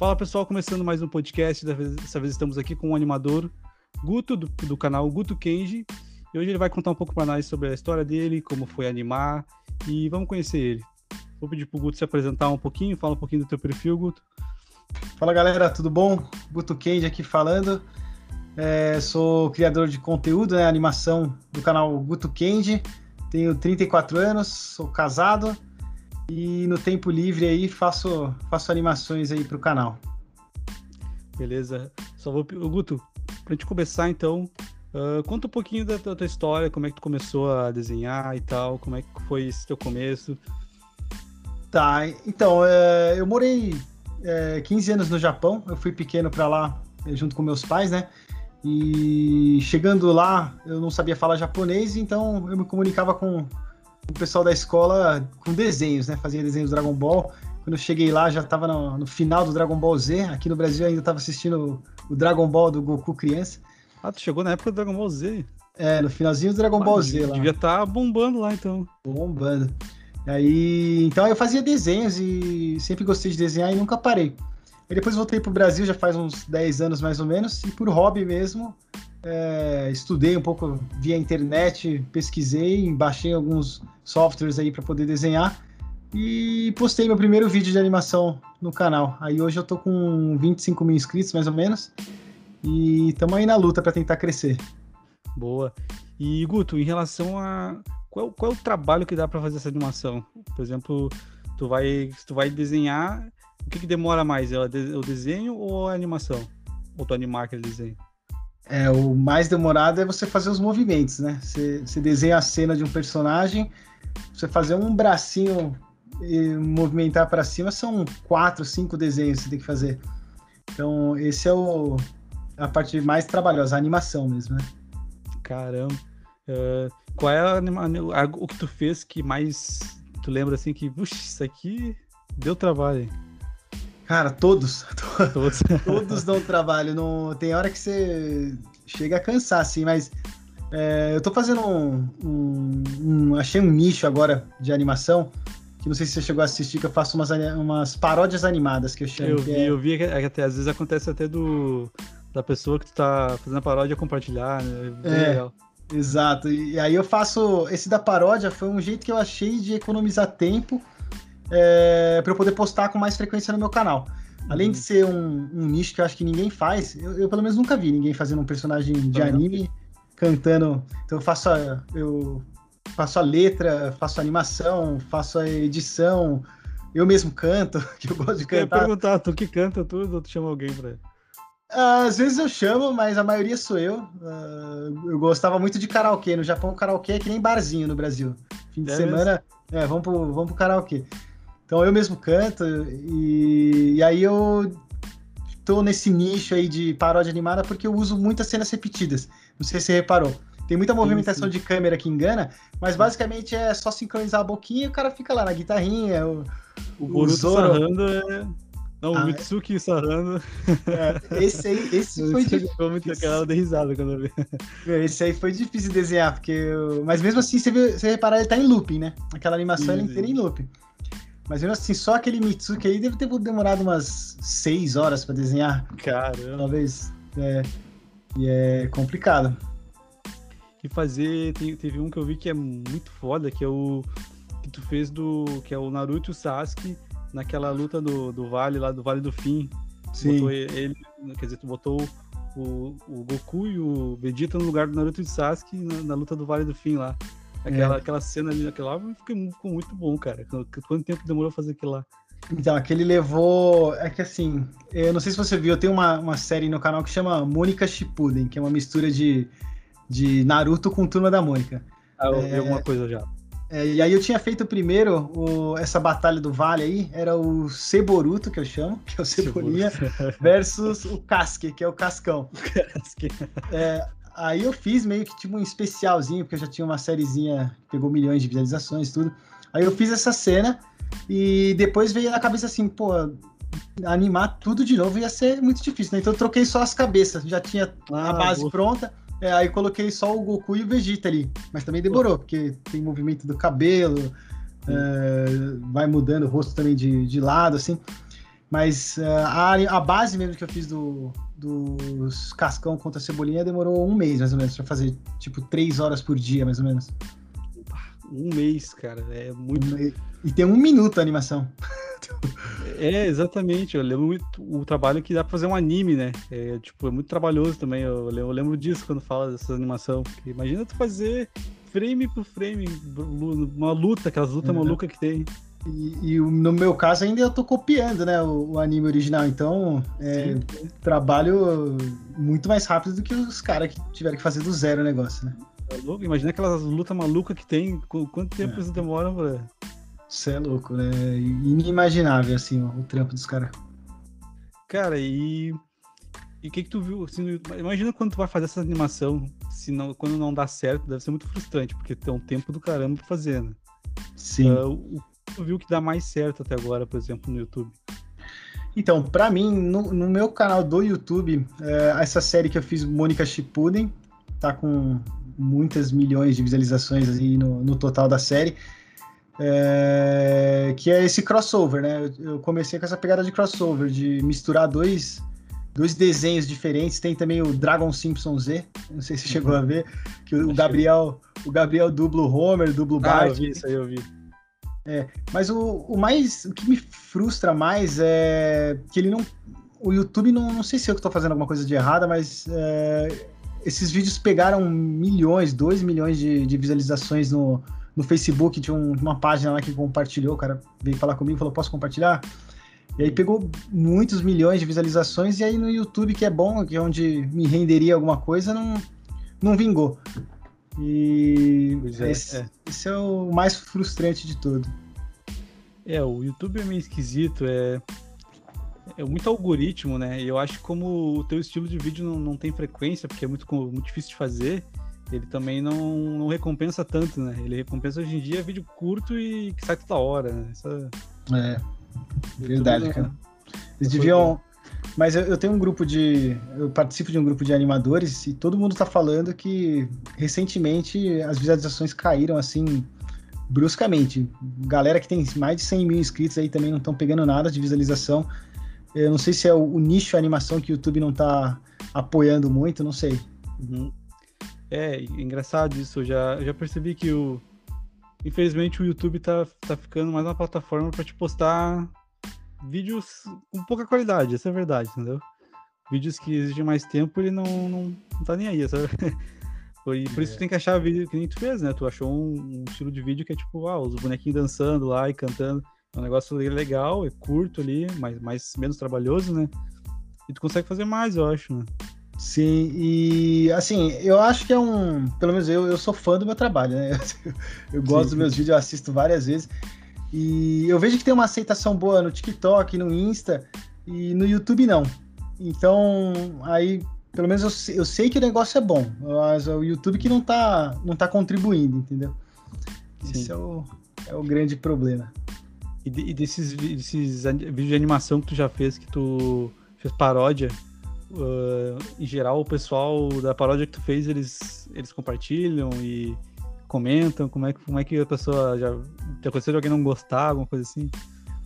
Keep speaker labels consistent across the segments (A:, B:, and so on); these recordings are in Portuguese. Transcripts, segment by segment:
A: Fala pessoal, começando mais um podcast. Dessa vez estamos aqui com o animador Guto, do, do canal Guto Kenji. E hoje ele vai contar um pouco para nós sobre a história dele, como foi animar e vamos conhecer ele. Vou pedir pro Guto se apresentar um pouquinho, fala um pouquinho do teu perfil, Guto.
B: Fala galera, tudo bom? Guto Kenji aqui falando. É, sou criador de conteúdo, né, animação do canal Guto Kenji. Tenho 34 anos, sou casado e no tempo livre aí faço, faço animações aí pro canal.
A: Beleza. Só vou. Guto, pra gente começar então, uh, conta um pouquinho da tua, tua, história, como é que tu começou a desenhar e tal, como é que foi esse teu começo.
B: Tá, então, é, eu morei é, 15 anos no Japão, eu fui pequeno para lá é, junto com meus pais, né? E chegando lá, eu não sabia falar japonês, então eu me comunicava com o pessoal da escola com desenhos, né? Fazia desenhos do Dragon Ball. Quando eu cheguei lá, já estava no, no, final do Dragon Ball Z. Aqui no Brasil ainda estava assistindo o, Dragon Ball do Goku criança.
A: Ah, tu chegou na época do Dragon Ball Z?
B: É, no finalzinho do Dragon ah, Ball Z
A: lá. Devia estar tá bombando lá, então.
B: Bombando. Aí, então eu fazia desenhos e sempre gostei de desenhar e nunca parei. Aí depois voltei pro Brasil, já faz uns 10 anos mais ou menos, e por hobby mesmo, é, estudei um pouco via internet, pesquisei, baixei alguns softwares aí para poder desenhar e postei meu primeiro vídeo de animação no canal. Aí hoje eu tô com 25 mil inscritos mais ou menos e estamos aí na luta para tentar crescer.
A: Boa. E Guto, em relação a qual, qual é o trabalho que dá para fazer essa animação? Por exemplo, tu vai, tu vai desenhar, o que, que demora mais? É o desenho ou a animação? Ou tu animar aquele desenho?
B: É, o mais demorado é você fazer os movimentos, né? Você, você desenha a cena de um personagem, você fazer um bracinho e movimentar para cima são quatro, cinco desenhos que você tem que fazer. Então, esse é o, a parte mais trabalhosa, a animação mesmo, né?
A: Caramba. Uh, qual é a, a, o que tu fez que mais tu lembra assim que, puxa, isso aqui deu trabalho?
B: Cara, todos. Todos, todos dão trabalho. Não, tem hora que você chega a cansar, assim, mas é, eu tô fazendo um, um, um, Achei um nicho agora de animação. Que não sei se você chegou a assistir, que eu faço umas, umas paródias animadas que eu chamo.
A: Eu vi, é... eu vi que até às vezes acontece até do da pessoa que tu tá fazendo a paródia compartilhar, né?
B: É, é legal. Exato. E aí eu faço. Esse da paródia foi um jeito que eu achei de economizar tempo é, para eu poder postar com mais frequência no meu canal. Além de uhum. ser um, um, nicho que eu acho que ninguém faz, eu, eu, pelo menos nunca vi ninguém fazendo um personagem de anime cantando. Então eu faço a, eu faço a letra, faço a animação, faço a edição, eu mesmo canto, que eu gosto de cantar.
A: Eu ia perguntar, tu que canta tudo ou tu chama alguém pra
B: às vezes eu chamo, mas a maioria sou eu. Uh, eu gostava muito de karaokê. No Japão, karaokê é que nem barzinho no Brasil. Fim de é semana, é, vamos pro, vamos pro karaokê. Então eu mesmo canto e, e aí eu tô nesse nicho aí de paródia animada porque eu uso muitas cenas repetidas. Não sei se você reparou. Tem muita movimentação sim, sim. de câmera que engana, mas basicamente é só sincronizar a boquinha e o cara fica lá na guitarrinha. O,
A: o Boruto Zoro... sarrando é... Não, ah, o Mitsuki é... sarrando.
B: É, esse aí, esse,
A: foi difícil. muito aquela de risada quando eu vi.
B: Esse aí foi difícil de desenhar, porque. Eu... Mas mesmo assim, você, vê, você reparar, ele tá em looping, né? Aquela animação sim, inteira em looping. Mas mesmo assim, só aquele Mitsuki aí deve ter demorado umas seis horas para desenhar.
A: Caramba.
B: Talvez. É, e é complicado.
A: E fazer. Teve um que eu vi que é muito foda, que é o. Que tu fez do. Que é o Naruto e o Sasuke naquela luta do, do Vale, lá do Vale do Fim.
B: Sim.
A: Botou ele, quer dizer, tu botou o, o Goku e o Vegeta no lugar do Naruto e Sasuke na, na luta do Vale do Fim lá. Aquela, é. aquela cena ali naquela lá ficou, muito bom, cara. Quanto tempo demorou fazer aquilo lá?
B: Então, aquele levou. É que assim, eu não sei se você viu, tem uma, uma série no canal que chama Mônica Shippuden, que é uma mistura de, de Naruto com Turma da Mônica.
A: Ah, eu vi é... alguma coisa já.
B: É, e aí eu tinha feito primeiro o, essa batalha do Vale aí, era o Ceboruto, que eu chamo, que é o Cebolinha, versus o Casque, que é o Cascão. Casque. É, Aí eu fiz meio que tipo um especialzinho, porque eu já tinha uma sériezinha que pegou milhões de visualizações e tudo. Aí eu fiz essa cena e depois veio na cabeça assim, pô, animar tudo de novo ia ser muito difícil, né? Então eu troquei só as cabeças, já tinha ah, a base boa. pronta. É, aí coloquei só o Goku e o Vegeta ali. Mas também demorou, porque tem movimento do cabelo, é, vai mudando o rosto também de, de lado, assim. Mas uh, a, a base mesmo que eu fiz do, dos Cascão contra a Cebolinha demorou um mês, mais ou menos, pra fazer, tipo, três horas por dia, mais ou menos.
A: Um mês, cara, é muito. Um
B: e tem um minuto a animação.
A: É, exatamente. Eu lembro muito o trabalho que dá pra fazer um anime, né? É, tipo, é muito trabalhoso também. Eu lembro, eu lembro disso quando fala dessa animação. Porque imagina tu fazer frame por frame, uma luta, aquelas lutas uhum. malucas que tem.
B: E, e, no meu caso ainda eu tô copiando, né, o, o anime original, então é, trabalho muito mais rápido do que os caras que tiveram que fazer do zero o negócio, né?
A: É louco, imagina aquelas lutas malucas que tem, quanto tempo é. eles demoram pra...
B: Isso é louco, né? Inimaginável, assim, o trampo dos caras.
A: Cara, e e o que que tu viu? Assim, imagina quando tu vai fazer essa animação, se não, quando não dá certo, deve ser muito frustrante, porque tem um tempo do caramba pra fazer, né?
B: Sim. Uh,
A: o tu viu que dá mais certo até agora, por exemplo, no YouTube?
B: Então, para mim, no, no, meu canal do YouTube, é, essa série que eu fiz, Mônica Shippuden, tá com muitas milhões de visualizações aí no, no total da série. É, que é esse crossover, né? Eu comecei com essa pegada de crossover, de misturar dois dois desenhos diferentes. Tem também o Dragon Simpson Z, não sei se você chegou a ver, que o Gabriel, o Gabriel dubla o Homer, dubla o Bart. Ah,
A: eu vi isso aí, eu vi.
B: É, mas o, o mais, o que me frustra mais é que ele não, o YouTube não, não sei se eu que tô fazendo alguma coisa de errada, mas é, esses vídeos pegaram milhões, dois milhões de, de visualizações no, no Facebook, de um, uma página lá que compartilhou, o cara veio falar comigo, falou, posso compartilhar? E aí pegou muitos milhões de visualizações, e aí no YouTube, que é bom, que é onde me renderia alguma coisa, não, não vingou. E é, esse, é. esse é o mais frustrante de tudo.
A: É, o YouTube é meio esquisito, é, é muito algoritmo, né? E eu acho que como o teu estilo de vídeo não, não tem frequência, porque é muito, muito difícil de fazer, ele também não, não recompensa tanto, né? Ele recompensa hoje em dia vídeo curto e que sai toda hora, né? Essa...
B: É. Verdade, cara. Eles deviam. Mas eu, eu, tenho um grupo de. Eu participo de um grupo de animadores e todo mundo tá falando que recentemente as visualizações caíram assim bruscamente. Galera que tem mais de 100 mil inscritos aí também não estão pegando nada de visualização. Eu não sei se é o, o nicho animação que o YouTube não tá apoiando muito, não sei.
A: Uhum. É, engraçado isso. Eu já, já percebi que o, infelizmente o YouTube tá, tá ficando mais uma plataforma para te postar vídeos com pouca qualidade, essa é a verdade, entendeu? Vídeos que exigem mais tempo, ele não, não, não tá nem aí, sabe? Por, por isso é. tu tem que achar vídeo que nem tu fez, né? Tu achou um, um, estilo de vídeo que é tipo, ah, os bonequinhos dançando lá e cantando. É um negócio legal, é curto ali, mas, mas menos trabalhoso, né? E tu consegue fazer mais, eu acho, né?
B: Sim, e assim, eu acho que é um. Pelo menos eu, eu sou fã do meu trabalho, né? Eu, gosto sim, dos meus vídeos, eu assisto várias vezes. E eu vejo que tem uma aceitação boa no TikTok, no Insta, e no YouTube não. Então, aí, pelo menos eu, eu sei que o negócio é bom, mas é o YouTube que não tá, não tá contribuindo, entendeu? Sim. Esse é o, é o grande problema.
A: E, de, e desses, desses vídeos de animação que tu já fez, que tu fez paródia, uh, em geral, o pessoal da paródia que tu fez, eles, eles compartilham e comentam? Como é, que, como é que a pessoa já. Já aconteceu de alguém não gostar, alguma coisa assim?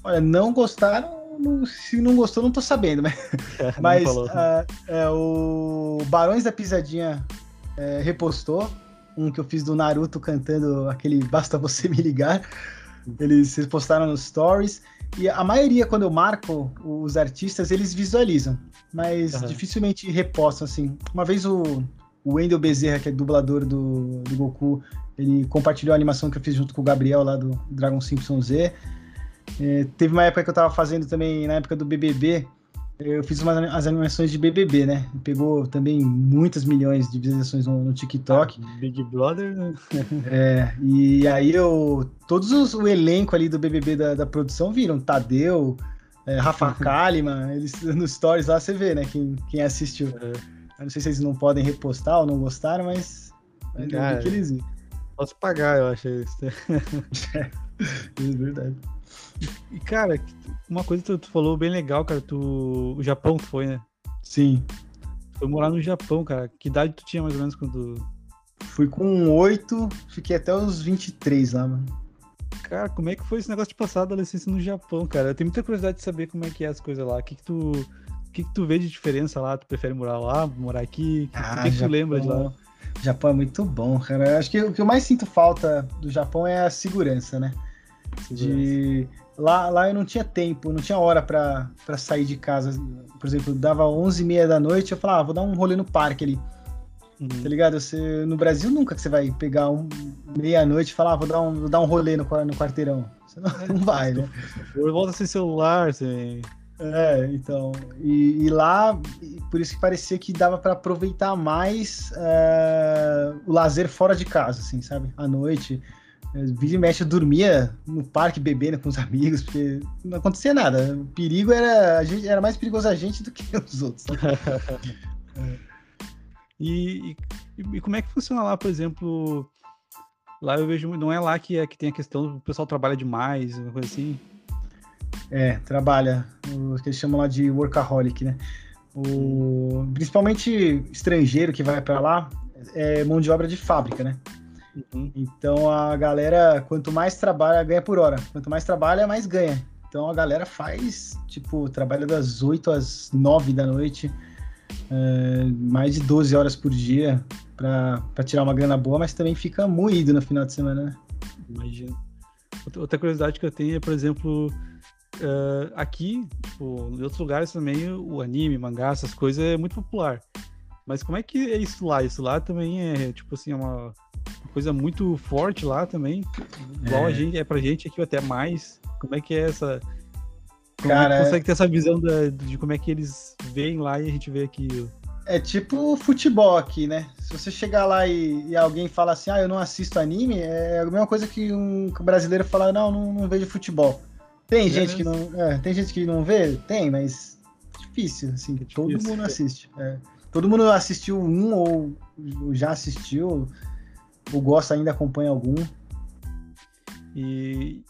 B: Olha, não gostaram. Se não gostou, não tô sabendo, mas. É, mas uh, é, o Barões da Pisadinha é, repostou um que eu fiz do Naruto cantando aquele Basta Você Me Ligar. Eles postaram nos stories. E a maioria, quando eu marco os artistas, eles visualizam, mas uhum. dificilmente repostam, assim. Uma vez o, o Wendel Bezerra, que é dublador do, do Goku, ele compartilhou a animação que eu fiz junto com o Gabriel lá do Dragon Simpson Z. É, teve uma época que eu tava fazendo também, na época do BBB, eu fiz umas as animações de BBB, né? Pegou também muitas milhões de visualizações no, no TikTok.
A: Ah, Big Brother, né?
B: é, e aí eu. Todos os, o elenco ali do BBB da, da produção viram. Tadeu, é, Rafa Kalimann, eles nos stories lá você vê, né? Quem, quem assistiu. É. Eu não sei se eles não podem repostar ou não gostaram, mas.
A: Cara, que eles viram. Posso pagar, eu acho isso.
B: é, verdade.
A: E, cara, uma coisa que tu falou bem legal, cara, tu. O Japão foi, né?
B: Sim.
A: Foi morar no Japão, cara. Que idade tu tinha mais ou menos quando.
B: Fui com 8, fiquei até os 23 lá, mano.
A: Cara, como é que foi esse negócio de passar a adolescência no Japão, cara? Eu tenho muita curiosidade de saber como é que é as coisas lá. O que, que tu. O que, que tu vê de diferença lá? Tu prefere morar lá, morar aqui? O
B: Ah,
A: que, que tu lembra de lá?
B: Japão é muito bom, cara. Acho que o que eu mais sinto falta do Japão é a segurança, né? De lá, lá eu não tinha tempo, não tinha hora pra pra sair de casa. Por exemplo, dava 11h30 da noite, eu falava, ah, vou dar um rolê no parque ali,
A: Uhum.
B: tá ligado? Você, no Brasil nunca que você vai pegar um meia-noite e falar, ah, vou dar um, vou dar um rolê no, no quarteirão. Você não, não vai, né?
A: Volta sem celular, sem.
B: É, então. E, e lá, por isso que parecia que dava pra aproveitar mais é, o lazer fora de casa, assim, sabe? À noite. É, Vira e mexe, eu dormia no parque bebendo com os amigos, porque não acontecia nada. O perigo era. A gente, era mais perigoso a gente do que os outros. sabe?
A: E, e, e como é que funciona lá, por exemplo? Lá eu vejo, não é lá que, é, que tem a questão do pessoal trabalha demais, uma coisa assim.
B: É, trabalha. O que eles chamam lá de workaholic, né? O, principalmente estrangeiro que vai pra lá é mão de obra de fábrica, né?
A: Uhum.
B: Então a galera, quanto mais trabalha, ganha por hora. Quanto mais trabalha, mais ganha. Então a galera faz, tipo, trabalha das 8 às 9 da noite, é, mais de 12 horas por dia pra pra tirar uma grana boa, mas também fica moído no final de semana, né?
A: Imagina. Outra curiosidade que eu tenho é, por exemplo, eh, aqui, tipo, em outros lugares também, o anime, mangá, essas coisas é muito popular. Mas como é que é isso lá? Isso lá também é, tipo assim, é uma, uma coisa muito forte lá também. Igual
B: É.
A: a gente, é pra gente aqui até mais. Como é que é essa. Como
B: Cara,
A: é
B: é-
A: que consegue ter essa visão da- de como é que eles veem lá e a gente vê aqui.
B: É tipo futebol aqui, né? Se você chegar lá e, e alguém fala assim, ah, eu não assisto anime, é a mesma coisa que um brasileiro falar, não, não, não vejo futebol. Tem
A: É
B: gente que não. é, tem gente que não vê? Tem, mas difícil, assim,
A: É
B: todo
A: difícil.
B: mundo assiste. é. Todo mundo assistiu um ou já assistiu, ou gosta ainda, acompanha algum.
A: E,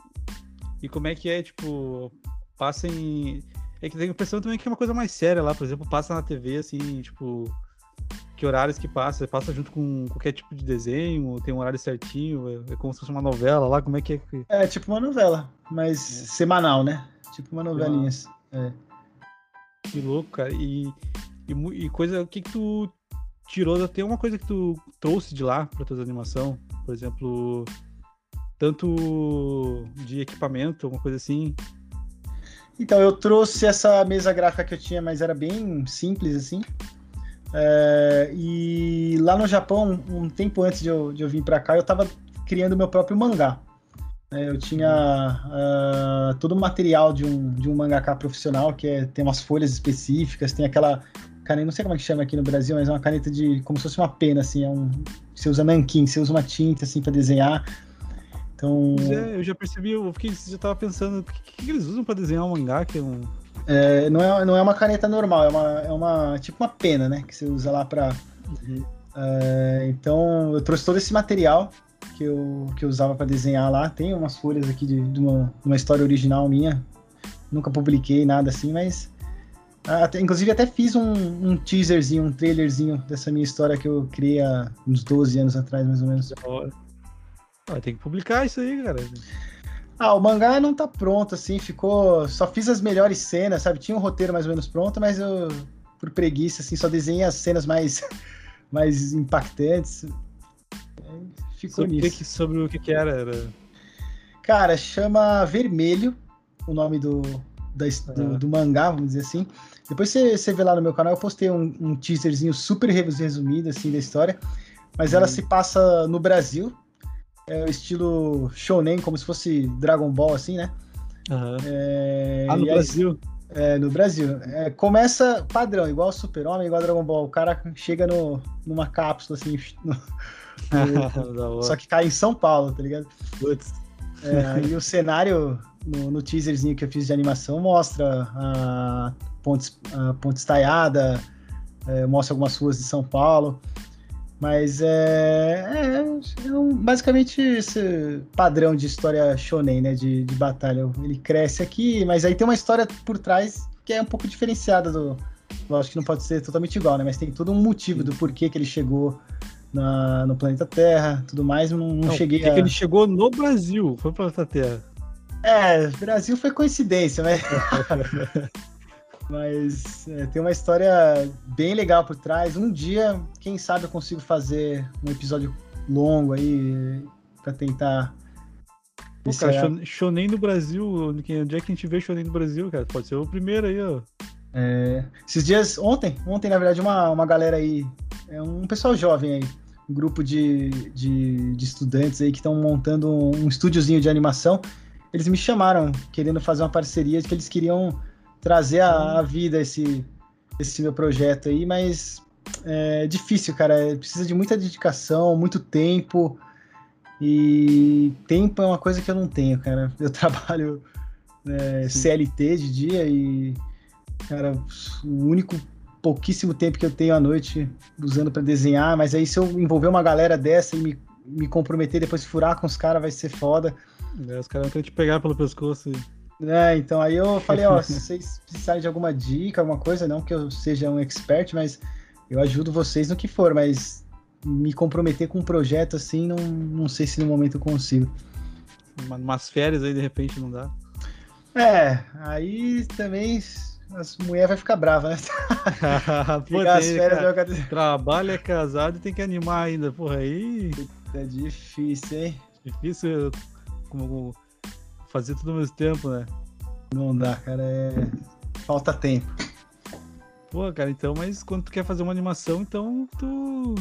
A: e como é que é, tipo, passa em. É que tem a impressão também que é uma coisa mais séria lá, por exemplo, passa na TV, assim, tipo, que horários que passa? Passa junto com qualquer tipo de desenho, tem um horário certinho, é, é como se fosse uma novela lá, como é que é?
B: É tipo uma novela, mas semanal, né? Tipo uma novelinha. É.
A: Que louco, cara. E, e, e coisa, o que que tu tirou? Tem uma coisa que tu trouxe de lá pra tuas animação, por exemplo, tanto de equipamento, uma coisa assim.
B: Então, eu trouxe essa mesa gráfica que eu tinha, mas era bem simples, assim. É, e lá no Japão, um tempo antes de eu, de eu vir para cá, eu estava criando meu próprio mangá. É, eu tinha ah, todo o material de um, de um mangaka profissional, que é, tem umas folhas específicas, tem aquela caneta, não sei como é que chama aqui no Brasil, mas é uma caneta de, como se fosse uma pena, assim, é um, você usa nanquim, você usa uma tinta, assim, para desenhar. Então,
A: é, eu já percebi, eu fiquei, já tava pensando, o que, que eles usam pra desenhar um mangá, que é um...
B: É, não, é, não é uma caneta normal, é uma, é uma tipo uma pena, né? Que você usa lá pra. é, então eu trouxe todo esse material que eu, que eu usava para desenhar lá. Tem umas folhas aqui de, de, uma, de uma história original minha. Nunca publiquei nada assim, mas. Até, inclusive até fiz um, um teaserzinho, um trailerzinho dessa minha história que eu criei há uns 12 anos atrás, mais ou menos.
A: Ah, tem que publicar isso aí, cara.
B: Ah, o mangá não tá pronto, assim, ficou. Só fiz as melhores cenas, sabe? Tinha um roteiro mais ou menos pronto, mas eu, por preguiça, assim, só desenhei as cenas mais, mais impactantes. Aí Ficou
A: Sobre,
B: nisso.
A: que- sobre o que, que era, era...
B: Cara, chama Vermelho o nome do, da do,
A: Ah.
B: do mangá, vamos dizer assim. Depois você, você vê lá no meu canal, eu postei um, um teaserzinho super resumido, assim, da história. Mas ela
A: Hum.
B: se passa no Brasil. É o estilo shonen, como se fosse Dragon Ball, assim, né?
A: Aham.
B: É,
A: Ah, no
B: e aí-
A: Brasil?
B: É, no Brasil. É, começa padrão, igual Super-Homem, igual Dragon Ball. O cara chega no, numa cápsula, assim, no-
A: da hora.
B: só que cai em São Paulo, tá ligado?
A: Putz.
B: É, aí o cenário, no, no teaserzinho que eu fiz de animação, mostra a ponte, a ponte estaiada, é, mostra algumas ruas de São Paulo. Mas é, é, é um- basicamente esse padrão de história shonen, né? De, de batalha. Ele cresce aqui, mas aí tem uma história por trás que é um pouco diferenciada do. Lógico que não pode ser totalmente igual, né? Mas tem todo um motivo do porquê que ele chegou na, no planeta Terra, tudo mais, não, não, não cheguei
A: a... ele chegou no Brasil, foi para planeta Terra.
B: É, Brasil foi coincidência, né? Mas é, tem uma história bem legal por trás. Um dia, quem sabe eu consigo fazer um episódio longo aí para tentar.
A: Pô, cara, é... Shonen no Brasil, onde é que a gente vê Shonen no Brasil, cara? Pode ser o primeiro aí, ó.
B: É, esses dias, ontem, ontem, na verdade, uma, uma galera aí, é um pessoal jovem aí, um grupo de, de, de estudantes aí que estão montando um estúdiozinho de animação. Eles me chamaram querendo fazer uma parceria que eles queriam trazer a, a vida esse, esse meu projeto aí, mas é difícil, cara. Precisa de muita dedicação, muito tempo. E tempo é uma coisa que eu não tenho, cara. Eu trabalho é, CLT de dia e, cara, o único pouquíssimo tempo que eu tenho à noite usando para desenhar, mas aí se eu envolver uma galera dessa e me, me comprometer depois furar com os caras vai ser foda.
A: É, os caras vão querer te pegar pelo pescoço. E...
B: É, então aí eu falei, ó, se vocês precisarem de alguma dica, alguma coisa, não que eu seja um expert, mas eu ajudo vocês no que for, mas me comprometer com um projeto assim, não, não sei se no momento eu consigo.
A: Umas férias aí de repente não dá.
B: É, aí também as mulheres vai ficar brava, né?
A: Tem, as férias cara, Trabalha, é casado e tem que animar ainda, porra, aí.
B: É difícil, hein?
A: Difícil como fazer tudo ao mesmo tempo, né?
B: Não dá, cara, é. Falta tempo.
A: Pô, cara, então, mas quando tu quer fazer uma animação, então tu.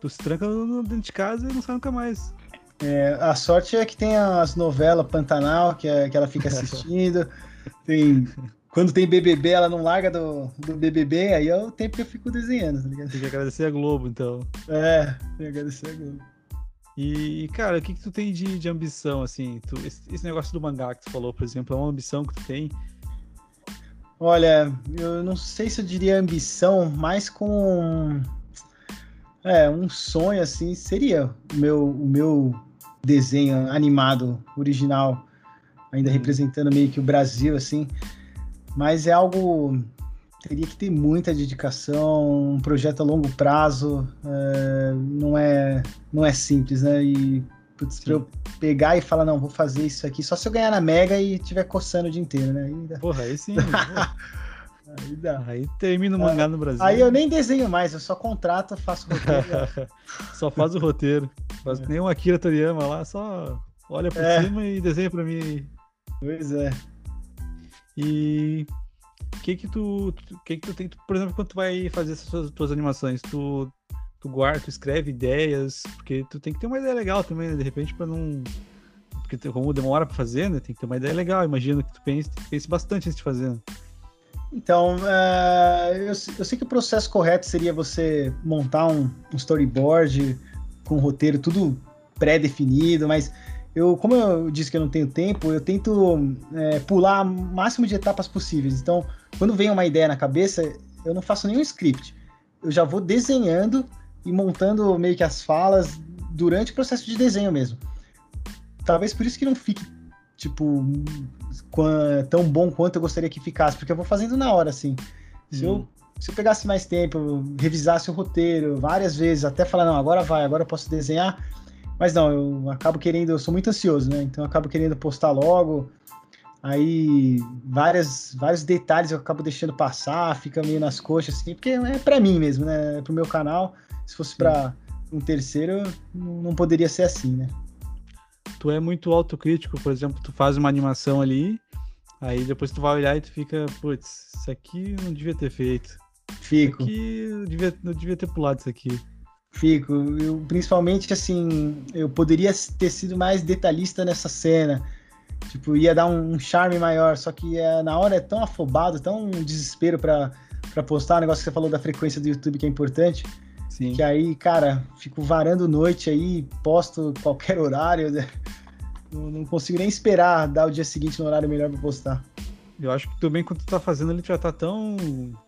A: Tu se tranca dentro de casa e não sai nunca mais.
B: É, a sorte é que tem as novelas Pantanal, que, é, que ela fica assistindo. tem, quando tem BBB, ela não larga do, do BBB, aí é o tempo que eu fico desenhando, tá ligado?
A: Tem que agradecer a Globo, então.
B: É, tem que agradecer a Globo.
A: E, cara, o que, que tu tem de, de ambição, assim? Tu, esse, esse, negócio do mangá que tu falou, por exemplo, é uma ambição que tu tem?
B: Olha, eu não sei se eu diria ambição, mas com é, um sonho, assim, seria o meu, o meu desenho animado original, ainda hum. representando meio que o Brasil, assim. Mas é algo teria que ter muita dedicação, um projeto a longo prazo, é, não, é, não é simples, né? E putz, pra eu pegar e falar, não, vou fazer isso aqui, só se eu ganhar na Mega e estiver coçando o dia inteiro, né?
A: Aí Porra, aí sim. aí dá. Aí termina o mangá ah, no Brasil.
B: Aí eu nem desenho mais, eu só contrato, faço roteiro.
A: só faz o roteiro. Faz é. nem o Akira Toriyama lá, só olha por é. cima e desenha pra mim.
B: Pois é.
A: E que que tu, que que tu tem, por exemplo, quando tu vai fazer essas tuas, tuas animações, tu, tu guarda, tu escreve ideias, porque tu tem que ter uma ideia legal também, né? de repente, para não porque como demora para fazer, né? Tem que ter uma ideia legal. Imagino que tu pense, pense bastante antes de fazer. Né?
B: Então, uh, eu, eu, sei que o processo correto seria você montar um, um storyboard com um roteiro tudo pré-definido, mas eu, como eu disse que eu não tenho tempo, eu tento é, pular o máximo de etapas possíveis. Então, quando vem uma ideia na cabeça, eu não faço nenhum script. Eu já vou desenhando e montando meio que as falas durante o processo de desenho mesmo. Talvez por isso que não fique, tipo, tão bom quanto eu gostaria que ficasse, porque eu vou fazendo na hora, assim. Se, hum. eu, se eu pegasse mais tempo, revisasse o roteiro várias vezes, até falar, não, agora vai, agora eu posso desenhar mas não, eu acabo querendo, eu sou muito ansioso, né? Então eu acabo querendo postar logo. Aí várias, vários detalhes eu acabo deixando passar, fica meio nas coxas, assim, porque é para mim mesmo, né? É pro meu canal. Se fosse para um terceiro, não poderia ser assim, né?
A: Tu é muito autocrítico, por exemplo, tu faz uma animação ali, aí depois tu vai olhar e tu fica, putz, isso aqui eu não devia ter feito.
B: Fico.
A: Isso aqui eu devia, eu devia ter pulado isso aqui.
B: Fico. Eu, principalmente, assim, eu poderia ter sido mais detalhista nessa cena. Tipo, ia dar um, charme maior, só que é, na hora é tão afobado, tão desespero para postar. O negócio que você falou da frequência do YouTube que é importante. Sim. Que aí, cara, fico varando noite aí, posto qualquer horário. Né? Não, não consigo nem esperar dar o dia seguinte no horário melhor para postar.
A: Eu acho que também quando tu tá fazendo ele já tá tão.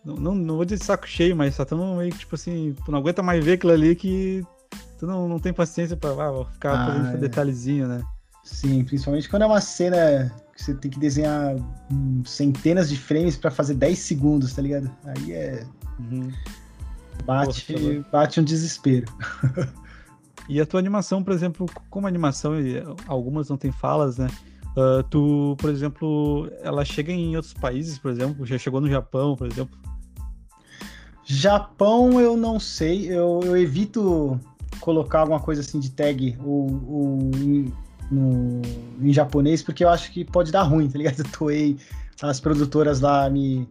A: Não, não, não vou dizer saco cheio, mas tá tão meio que tipo assim, tu não aguenta mais ver aquilo ali que tu não, não tem paciência pra ah, ficar ah, fazendo é. detalhezinho, né?
B: Sim, principalmente quando é uma cena que você tem que desenhar centenas de frames para fazer 10 segundos, tá ligado? Aí é. Uhum. Bate, Pô, bate um desespero.
A: E a tua animação, por exemplo, como animação, algumas não tem falas, né? Uh, tu, por exemplo, ela chega em outros países, por exemplo, já chegou no Japão, por exemplo?
B: Japão eu não sei, eu, eu evito colocar alguma coisa assim de tag ou, ou em, no, em japonês, porque eu acho que pode dar ruim, tá ligado? Eu toei as produtoras lá me,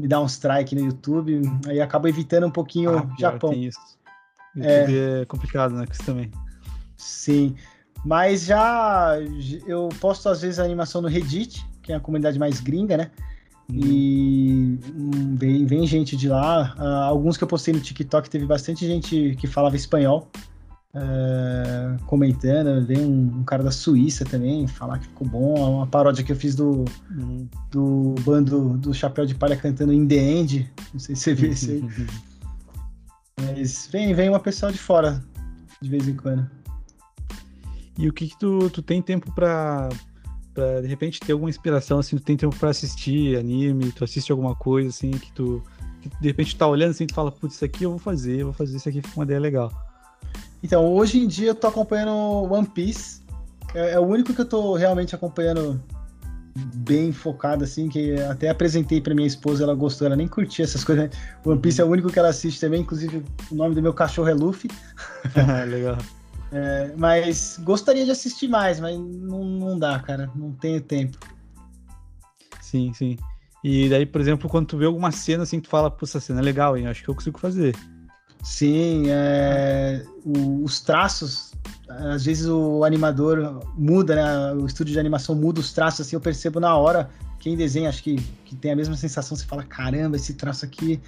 B: me dar um strike no YouTube, aí acaba evitando um pouquinho ah, Japão. Tem isso.
A: YouTube é, é complicado, né? Com isso também.
B: Sim. Mas já eu posto às vezes a animação no Reddit, que é a comunidade mais gringa, né? Uhum. E hum, vem, vem gente de lá. Uh, alguns que eu postei no TikTok teve bastante gente que falava espanhol uh, comentando. Veio um, um, cara da Suíça também falar que ficou bom. É uma paródia que eu fiz do, uhum. do bando do Chapéu de Palha cantando In The End. Não sei se você viu isso aí. Mas vem, vem uma pessoa de fora de vez em quando.
A: E o que, que tu, tu tem tempo para de repente ter alguma inspiração assim, tu tem tempo para assistir anime, tu assiste alguma coisa assim que tu que de repente tá olhando assim, tu fala, putz, isso aqui eu vou fazer, eu vou fazer isso aqui, fica uma ideia legal.
B: Então, hoje em dia eu tô acompanhando One Piece. É, é o único que eu tô realmente acompanhando bem focado, assim, que até apresentei para minha esposa, ela gostou, ela nem curtia essas coisas. Né? One Piece é o único que ela assiste também, inclusive o nome do meu cachorro é Luffy.
A: Legal.
B: É, mas gostaria de assistir mais, mas não, não dá, cara, não tenho tempo.
A: Sim, sim. E daí, por exemplo, quando tu vê alguma cena assim, tu fala, pô, essa cena é legal, hein? Acho que eu consigo fazer.
B: Sim, é, o, os traços às vezes o animador muda, né? O estúdio de animação muda os traços, assim, eu percebo na hora. Quem desenha, acho que, que tem a mesma sensação, você fala, caramba, esse traço aqui,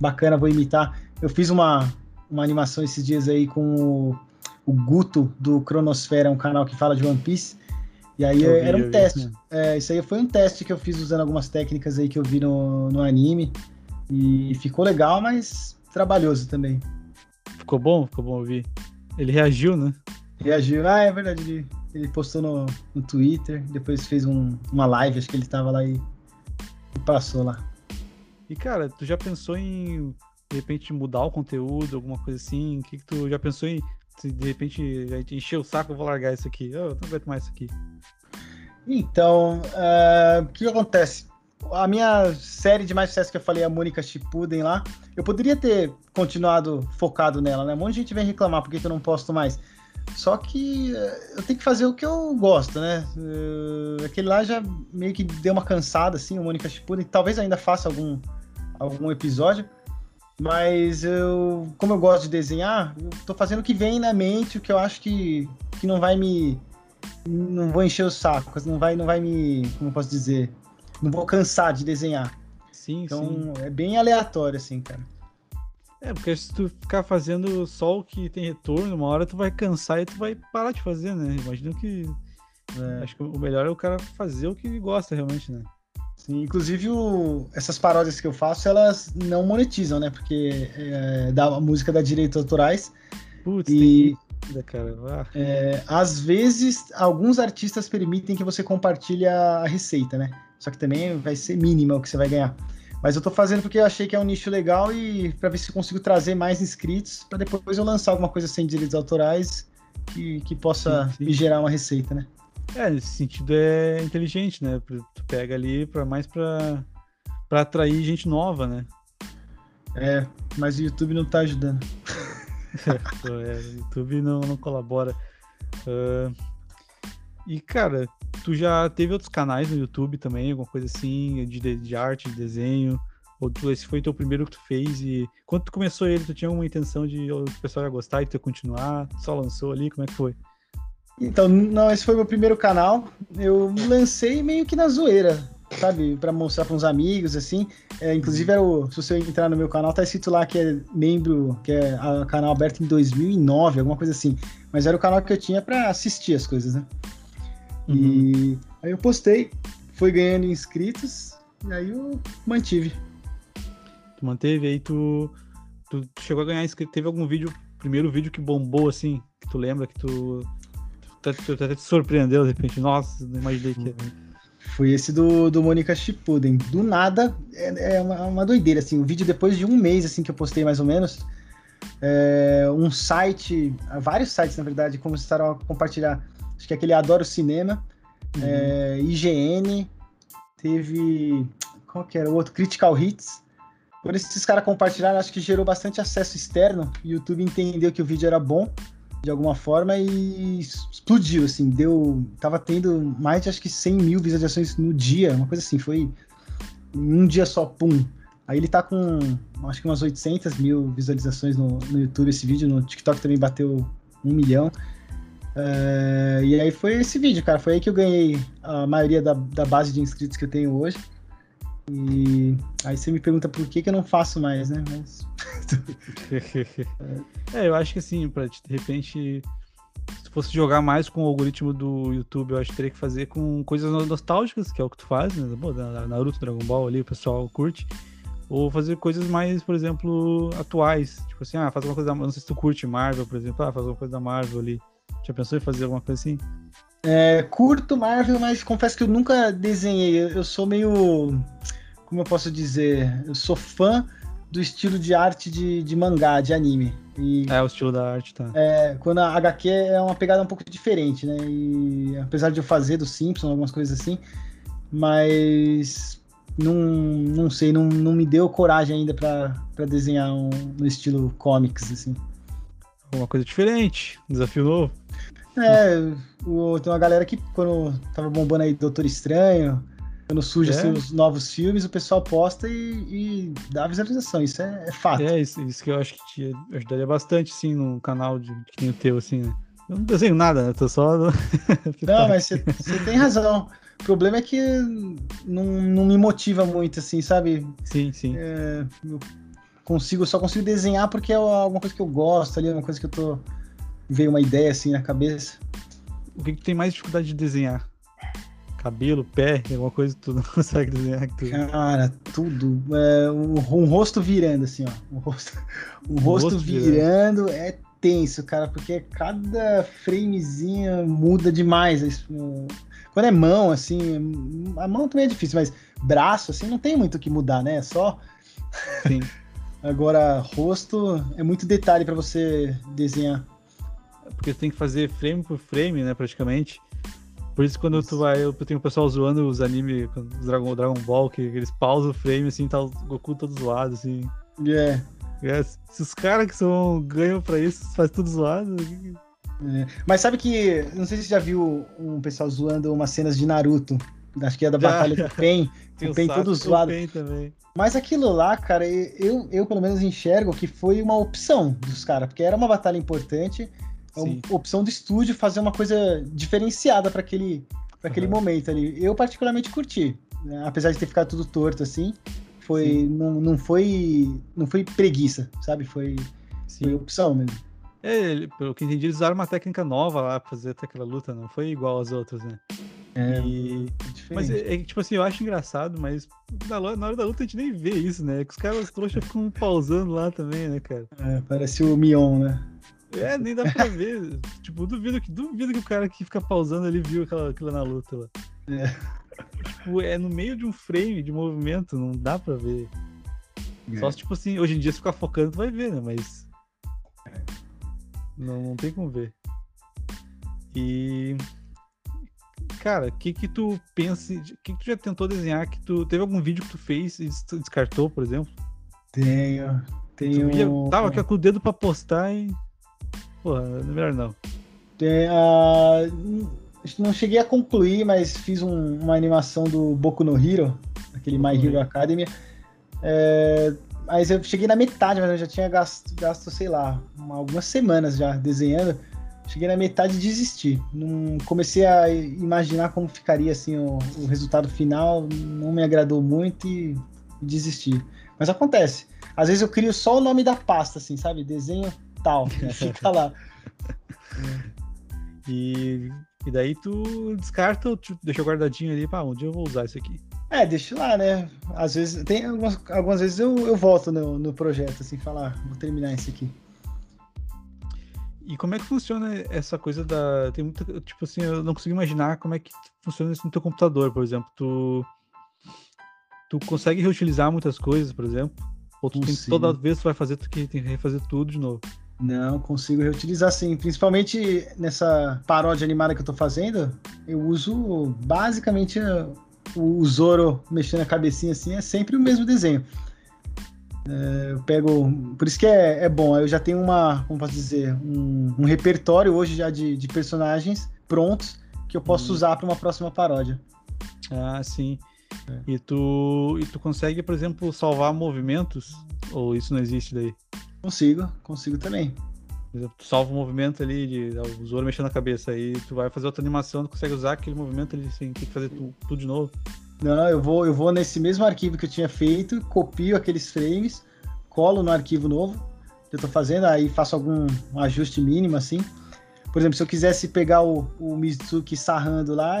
B: bacana, vou imitar. Eu fiz uma, uma animação esses dias aí com o, o Guto, do Cronosfera, um canal que fala de One Piece. E aí vi, era um teste. É, isso aí foi um teste que eu fiz usando algumas técnicas aí que eu vi no, no anime. E ficou legal, mas trabalhoso também.
A: Ficou bom? Ficou bom ouvir. Ele reagiu, né?
B: Reagiu. Ah, é verdade. Ele, ele postou no, no Twitter, depois fez um, uma live, acho que ele tava lá e, e, passou lá.
A: E cara, tu já pensou em de repente mudar o conteúdo, alguma coisa assim? O que, que tu já pensou em de repente encher o saco, eu vou largar isso aqui? Eu não aguento mais isso aqui.
B: Então, uh, o que acontece? A minha série de mais sucesso que eu falei, a Mônica Shippuden lá, eu poderia ter continuado focado nela, né? Um monte de gente vem reclamar porque eu não posto mais. Só que eh, eu tenho que fazer o que eu gosto, né? Uh, aquele lá já meio que deu uma cansada, assim, o Mônica Shippuden. Talvez ainda faça algum, algum episódio. Mas eu, como eu gosto de desenhar, eu tô fazendo o que vem na mente, o que eu acho que, que não vai me. Não vou encher os sacos, não vai, não vai me. Como eu posso dizer? Não vou cansar de desenhar.
A: Sim,
B: então,
A: sim.
B: é bem aleatório, assim, cara.
A: É, porque se tu ficar fazendo só o que tem retorno, uma hora tu vai cansar e tu vai parar de fazer, né? Imagino que. É. Acho que o melhor é o cara fazer o que gosta realmente, né?
B: Sim, inclusive o, essas paródias que eu faço, elas não monetizam, né? Porque é, da, a música dá direitos autorais.
A: Putz, e tem... cara. Ah.
B: É, às vezes, alguns artistas permitem que você compartilhe a receita, né? Só que também vai ser mínima o que você vai ganhar. Mas eu tô fazendo porque eu achei que é um nicho legal e para ver se consigo trazer mais inscritos para depois eu lançar alguma coisa sem direitos autorais que, que possa sim, sim. me gerar uma receita, né?
A: É, nesse sentido é inteligente, né? Tu pega ali para mais para para atrair gente nova, né?
B: É, mas o YouTube não tá ajudando.
A: é, o YouTube não, não colabora. Uh, e, cara, tu já teve outros canais no YouTube também, alguma coisa assim, de, de arte, de desenho? Ou tu, esse foi teu primeiro que tu fez? E quando tu começou ele, tu tinha uma intenção de o pessoal ia gostar e tu ia continuar? Tu só lançou ali? Como é que foi?
B: Então, não, esse foi meu primeiro canal. Eu lancei meio que na zoeira, sabe? para mostrar para uns amigos, assim. É, inclusive, era o, se você entrar no meu canal, tá escrito lá que é membro, que é a canal aberto em 2009, alguma coisa assim. Mas era o canal que eu tinha para assistir as coisas, né? Uhum. E aí eu postei, foi ganhando inscritos, e aí eu mantive.
A: Tu manteve, aí tu, tu chegou a ganhar inscritos. Teve algum vídeo, primeiro vídeo que bombou assim, que tu lembra que tu, tu, tu, tu até te surpreendeu de repente? Nossa, não imaginei que. Uhum.
B: Foi esse do, do Mônica Shippuden. Do nada, é, é uma, uma, doideira, assim. O vídeo depois de um mês, assim, que eu postei mais ou menos, é, um site, vários sites, na verdade, começaram a compartilhar. Acho que aquele Adoro Cinema, uhum. é, IGN, teve. Qual que era? O outro, Critical Hits. Por esses caras compartilharam, acho que gerou bastante acesso externo. O YouTube entendeu que o vídeo era bom de alguma forma e explodiu, assim, deu, tava tendo mais de acho que 100 mil visualizações no dia, uma coisa assim, foi um dia só, pum. Aí ele tá com, acho que umas 800 mil visualizações no, no YouTube esse vídeo, no TikTok também bateu um milhão. É, e aí foi esse vídeo, cara, foi aí que eu ganhei a maioria da, da base de inscritos que eu tenho hoje. E aí você me pergunta por que, que eu não faço mais, né? Mas...
A: é, eu acho que assim, pra de repente, se fosse jogar mais com o algoritmo do YouTube, eu acho que teria que fazer com coisas nostálgicas, que é o que tu faz, né? Pô, Naruto, Dragon Ball ali, o pessoal curte. Ou fazer coisas mais, por exemplo, atuais. Tipo assim, ah, faz uma coisa da. Não sei se tu curte Marvel, por exemplo, ah, faz uma coisa da Marvel ali. Já pensou em fazer alguma coisa assim?
B: É, curto Marvel, mas confesso que eu nunca desenhei. Eu sou meio. Como eu posso dizer? Eu sou fã do estilo de arte de, de mangá, de anime.
A: E, é, o estilo da arte, tá.
B: É, quando a HQ é uma pegada um pouco diferente, né? E apesar de eu fazer do Simpson, algumas coisas assim, mas não, não sei, não, não me deu coragem ainda para desenhar um, no estilo comics, assim.
A: Uma coisa diferente, um desafio novo.
B: É, o, tem uma galera que quando tava bombando aí Doutor Estranho, quando surge é. assim, os novos filmes, o pessoal posta e, e dá visualização, isso é, é, fato.
A: É, isso, isso que eu acho que te ajudaria bastante, sim, no canal de, que tem o teu, assim, né? Eu não desenho nada, né? Tô só.
B: não, mas você tem razão. O problema é que não, não me motiva muito, assim, sabe?
A: Sim, sim.
B: É, eu consigo, só consigo desenhar porque é alguma coisa que eu gosto ali, uma coisa que eu tô veio uma ideia assim na cabeça.
A: O que, que tem mais dificuldade de desenhar? Cabelo, pé, alguma coisa que tu não consegue desenhar?
B: Tu... Cara, tudo. É, um, um, rosto virando, assim, ó. Um rosto, um, rosto, rosto virando, virando é tenso, cara, porque cada framezinho muda demais. Quando é mão, assim, a mão também é difícil, mas braço, assim, não tem muito o que mudar, né? É só. Sim. Agora, rosto é muito detalhe para você desenhar
A: porque tem que fazer frame por frame, né, praticamente. Por isso quando isso. tu vai, eu tenho o pessoal zoando os animes, os Dragon, Dragon Ball, que eles pausam o frame assim, tá o Goku todo zoado, assim.
B: Yeah.
A: É. Se os caras que são ganham pra isso, faz tudo zoado.
B: É. Mas sabe que, não sei se você já viu um pessoal zoando umas cenas de Naruto, acho que é da já, Batalha do Pen, o Pen todo zoado. Pen também. Mas aquilo lá, cara, eu, eu pelo menos enxergo que foi uma opção dos caras, porque era uma batalha importante, opção do estúdio fazer uma coisa diferenciada para aquele, pra aquele uhum. momento ali. Eu particularmente curti, né? apesar de ter ficado tudo torto assim, foi não, não foi não foi preguiça, sabe? Foi, foi opção mesmo.
A: É, pelo que entendi, eles usaram uma técnica nova lá pra fazer até aquela luta, não foi igual às outras, né? É, e... mas é, é, tipo assim, eu acho engraçado, mas na, hora da luta a gente nem vê isso, né? Que os caras trouxas ficam pausando lá também, né, cara?
B: É, parece o Mion, né?
A: É, nem dá pra ver. tipo, duvido que, duvido que o cara que fica pausando ali viu aquela, aquilo na luta lá. É. Tipo, é no meio de um frame de movimento, não dá pra ver. É. Só se, tipo assim, hoje em dia se ficar focando, tu vai ver, né? Mas. Não, não tem como ver. E. Cara, o que que tu pensa. O que que tu já tentou desenhar? Que tu. Teve algum vídeo que tu fez e descartou, por exemplo?
B: Tenho. Tenho.
A: Ia, tava aqui com o dedo pra postar e. Porra, é melhor não.
B: Tem, uh, não cheguei a concluir, mas fiz um, uma animação do Boku no Hero, aquele My Hero Academy. É, mas eu cheguei na metade, mas eu já tinha gasto, gasto sei lá, uma, algumas semanas já desenhando. Cheguei na metade e desisti. Não, comecei a imaginar como ficaria assim o, o resultado final, não me agradou muito e, e desisti. Mas acontece. Às vezes eu crio só o nome da pasta, assim, sabe? Desenho tal. Fica lá.
A: E, e daí tu descarta ou deixa guardadinho ali, pá, um dia eu vou usar isso aqui.
B: É, deixa lá, né? Às vezes, tem algumas, algumas vezes eu, eu volto no, no projeto, assim, falar, ah, vou terminar isso aqui.
A: E como é que funciona essa coisa da. Tem muita. Tipo assim, eu não consigo imaginar como é que funciona isso no teu computador, por exemplo. Tu. Tu consegue reutilizar muitas coisas, por exemplo? Ou tu tem, toda vez que tu vai fazer, tu tem que refazer tudo de novo?
B: Não, consigo reutilizar sim. Principalmente nessa paródia animada que eu tô fazendo, eu uso basicamente o Zoro mexendo a cabecinha assim, é sempre o mesmo desenho. É, eu pego. Por isso que é, é bom. Eu já tenho uma, como posso dizer, um, um repertório hoje já de, de, personagens prontos que eu posso hum. usar para uma próxima paródia.
A: Ah, sim. É. E, tu, e tu consegue, por exemplo, salvar movimentos? Ou isso não existe daí?
B: Consigo, consigo também.
A: Por exemplo, tu salva um movimento ali de o Zoro mexendo na cabeça, aí tu vai fazer outra animação, tu consegue usar aquele movimento ali sem ter que fazer tudo, tudo de novo.
B: Não, eu vou, eu vou nesse mesmo arquivo que eu tinha feito, copio aqueles frames, colo no arquivo novo que eu tô fazendo, aí faço algum ajuste mínimo assim. Por exemplo, se eu quisesse pegar o, o Mizuki sarrando lá,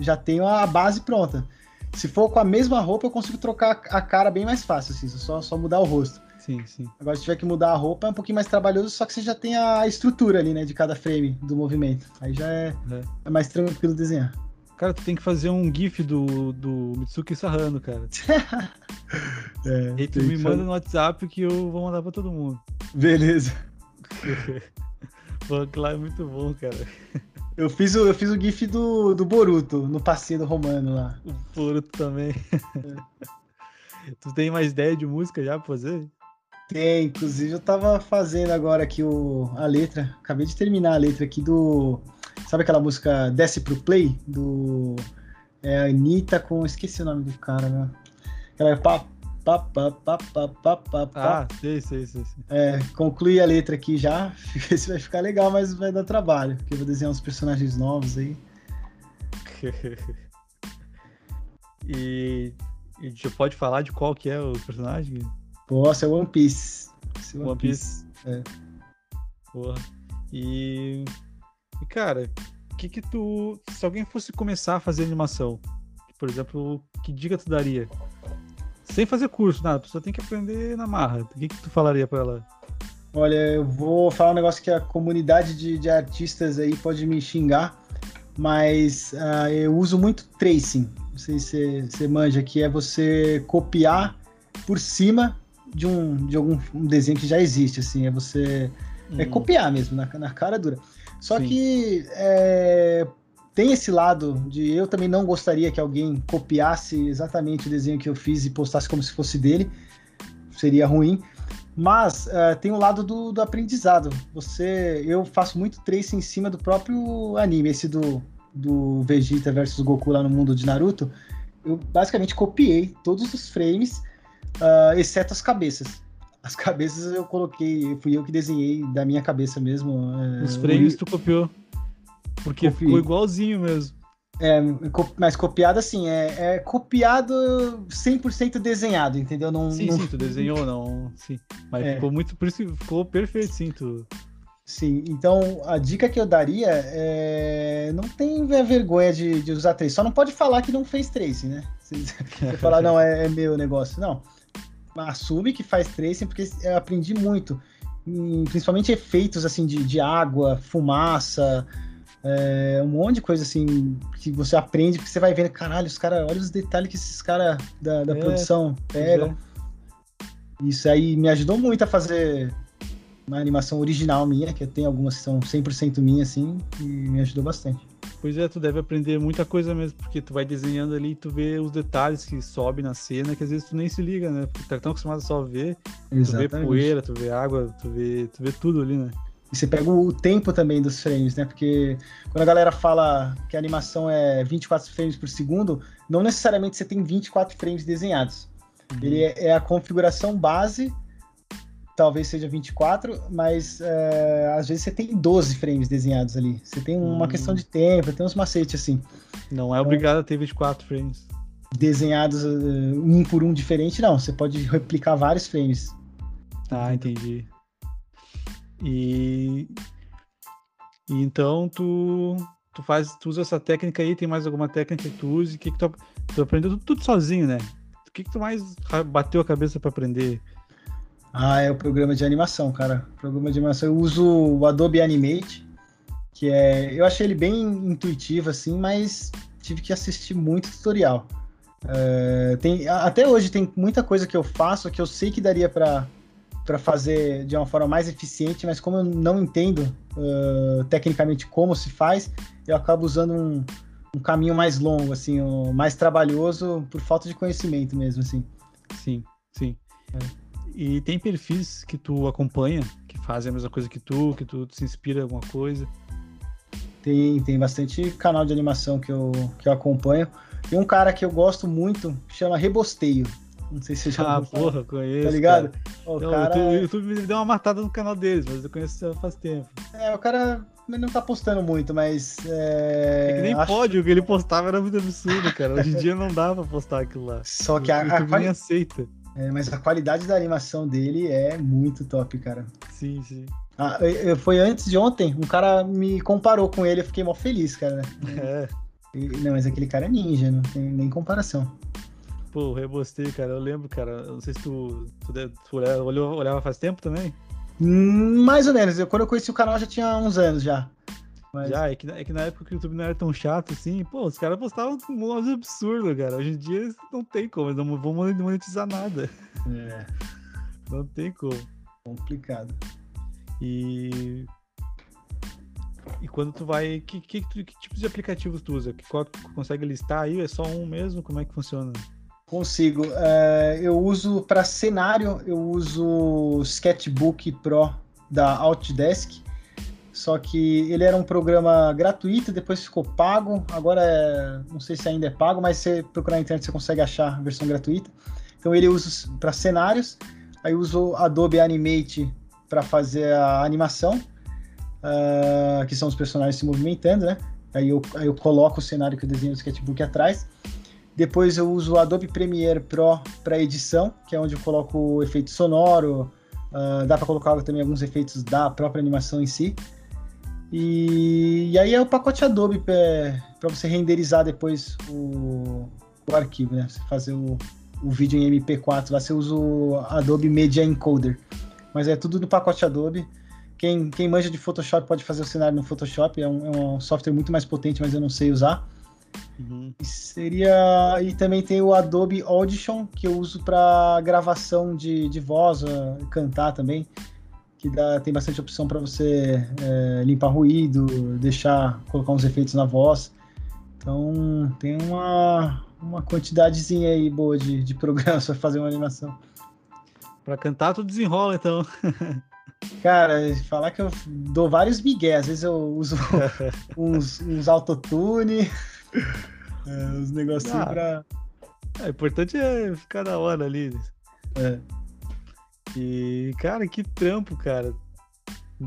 B: já tenho a base pronta. Se for com a mesma roupa, eu consigo trocar a cara bem mais fácil, assim, só, só mudar o rosto.
A: Sim, sim.
B: Agora, se tiver que mudar a roupa, é um pouquinho mais trabalhoso, só que você já tem a estrutura ali, né, de cada frame do movimento. Aí já é, é. é mais tranquilo desenhar.
A: Cara, tu tem que fazer um GIF do, do Mitsuki Sarrando, cara. é, e tu me manda no WhatsApp que eu vou mandar pra todo mundo.
B: Beleza.
A: Pô, claro, é muito bom, cara.
B: Eu fiz o, eu fiz o GIF do, do Boruto, no passeio do Romano lá.
A: O Boruto também. É. tu tem mais ideia de música já pra fazer?
B: Tem, inclusive eu tava fazendo agora aqui o, a letra. Acabei de terminar a letra aqui do Sabe aquela música Desce pro Play? Do. É a Anitta com. Esqueci o nome do cara, né? Aquela é pá, pá, pá, pá, pá, pá, pá,
A: Ah, sei, sei, sei, sei.
B: É, concluí a letra aqui já. Esse vai ficar legal, mas vai dar trabalho. Porque eu vou desenhar uns personagens novos aí.
A: e, e já pode falar de qual que é o personagem?
B: Posso, é One Piece.
A: One, One Piece. Piece. É. Porra. E e, cara, o que que tu... Se alguém fosse começar a fazer animação, por exemplo, que dica tu daria? Sem fazer curso, nada, a pessoa tem que aprender na marra. O que que tu falaria para ela?
B: Olha, eu vou falar um negócio que a comunidade de, de artistas aí pode me xingar, mas uh, eu uso muito tracing. Não sei se você manja, que é você copiar por cima de um de algum um desenho que já existe, assim, é você é hum. é copiar mesmo na, na cara dura. Só Sim. que é, tem esse lado de eu também não gostaria que alguém copiasse exatamente o desenho que eu fiz e postasse como se fosse dele. Seria ruim. Mas uh, tem o lado do, do, aprendizado. Você, eu faço muito trace em cima do próprio anime, esse do, do Vegeta versus Goku lá no mundo de Naruto. Eu basicamente copiei todos os frames, uh, exceto as cabeças. As cabeças eu coloquei, fui eu que desenhei da minha cabeça mesmo.
A: É, Os frames tu copiou. Porque Copiei. ficou igualzinho mesmo.
B: É, mas copiado assim, é, é copiado 100% desenhado, entendeu?
A: Não, sim, não... sim, tu desenhou, não. Sim. Mas é. ficou muito, por isso ficou perfeito, sim, tu.
B: Sim, então a dica que eu daria é não tem vergonha de, de usar três. Só não pode falar que não fez tracing, né? Você falar, não, é, é meu negócio. Não assume que faz tracing, porque eu aprendi muito, principalmente efeitos assim de, de água, fumaça, é, um monte de coisa assim que você aprende, porque você vai vendo, caralho, os caras, olha os detalhes que esses caras da, da é, produção pegam. É. Isso aí me ajudou muito a fazer uma animação original minha, que tem algumas que são 100% minha, assim, e me ajudou bastante.
A: Pois é, tu deve aprender muita coisa mesmo, porque tu vai desenhando ali e tu vê os detalhes que sobe na cena, que às vezes tu nem se liga, né? Porque tá tão acostumado a só ver, Exatamente. tu vê poeira, tu vê água, tu vê, tu vê tudo ali, né?
B: E você pega o tempo também dos frames, né? Porque quando a galera fala que a animação é 24 frames por segundo, não necessariamente você tem 24 frames desenhados. Uhum. Ele é, é a configuração base talvez seja 24, mas é, às vezes você tem 12 frames desenhados ali. Você tem uma hum. questão de tempo, tem uns macetes assim.
A: Não é obrigado a ter 24 frames.
B: Desenhados uh, um por um diferente, não. Você pode replicar vários frames.
A: Ah, entendi. E, e então tu tu faz, tu usa essa técnica aí, tem mais alguma técnica que tu use? Que, que tu, tu aprendeu tudo, tudo sozinho, né? O que, que tu mais bateu a cabeça para aprender?
B: Ah, é o programa de animação, cara. Programa de animação. Eu uso o Adobe Animate, que é. Eu achei ele bem intuitivo, assim, mas tive que assistir muito tutorial. É, tem, até hoje tem muita coisa que eu faço que eu sei que daria para para fazer de uma forma mais eficiente, mas como eu não entendo uh, tecnicamente como se faz, eu acabo usando um, um caminho mais longo, assim, um, mais trabalhoso por falta de conhecimento mesmo, assim.
A: Sim, sim. É. E tem perfis que tu acompanha, que fazem a mesma coisa que tu, que tu se inspira em alguma coisa?
B: Tem, tem bastante canal de animação que eu, que eu acompanho. Tem um cara que eu gosto muito, chama Rebosteio. Não sei se você
A: já Ah, porra, conheço.
B: Tá ligado?
A: O Não, cara... O YouTube me deu uma matada no canal deles, mas eu conheço faz tempo.
B: É, o cara não tá postando muito, mas. É,
A: é que nem Acho... pode, o que ele postava era muito absurdo, cara. Hoje em dia não dá pra postar aquilo lá.
B: Só que a,
A: o YouTube a... aceita.
B: É, mas a qualidade da animação dele é muito top, cara.
A: Sim, sim.
B: Ah, eu, foi antes de ontem, um cara me comparou com ele, eu fiquei mó feliz, cara. É. Não, mas aquele cara é ninja, não tem nem comparação.
A: Pô, rebostei, cara. Eu lembro, cara. Não sei se tu, tu, tu olhava, olhava faz tempo também?
B: Hum, mais ou menos. Eu, quando eu conheci o canal já tinha uns anos já.
A: Mas... Já, é que, é que na época que o YouTube não era tão chato assim, pô, os caras postavam um absurdo, cara. Hoje em dia não tem como, eles não vão monetizar nada.
B: É.
A: Não tem como.
B: Complicado.
A: E. E quando tu vai. Que, que, que, que tipos de aplicativos tu usa? Que, qual, consegue listar aí? É só um mesmo? Como é que funciona?
B: Consigo. É, eu uso para cenário, eu uso o Sketchbook Pro da Autodesk só que ele era um programa gratuito, depois ficou pago. Agora é, não sei se ainda é pago, mas se procurar na internet você consegue achar a versão gratuita. Então ele usa para cenários, aí uso Adobe Animate para fazer a animação, uh, que são os personagens se movimentando, né? Aí eu, aí eu coloco o cenário que eu desenho no sketchbook atrás. Depois eu uso o Adobe Premiere Pro para edição, que é onde eu coloco o efeito sonoro, uh, dá para colocar também alguns efeitos da própria animação em si. E, e aí é o pacote Adobe para você renderizar depois o, o arquivo, né? Você fazer o, o vídeo em MP4 lá, você usa o Adobe Media Encoder. Mas é tudo no pacote Adobe. Quem, quem manja de Photoshop pode fazer o cenário no Photoshop, é um, é um software muito mais potente, mas eu não sei usar. Uhum. E seria. E também tem o Adobe Audition, que eu uso para gravação de, de voz, uh, cantar também que dá, tem bastante opção para você é, limpar ruído, deixar, colocar uns efeitos na voz. Então tem uma, uma quantidadezinha aí boa de, de programas para fazer uma animação.
A: Para cantar, tu desenrola então.
B: Cara, falar que eu dou vários migué, às vezes eu uso uns, uns autotune, é, uns negocinhos ah, pra.
A: É, o importante é ficar na hora ali. É. E, cara, que trampo, cara.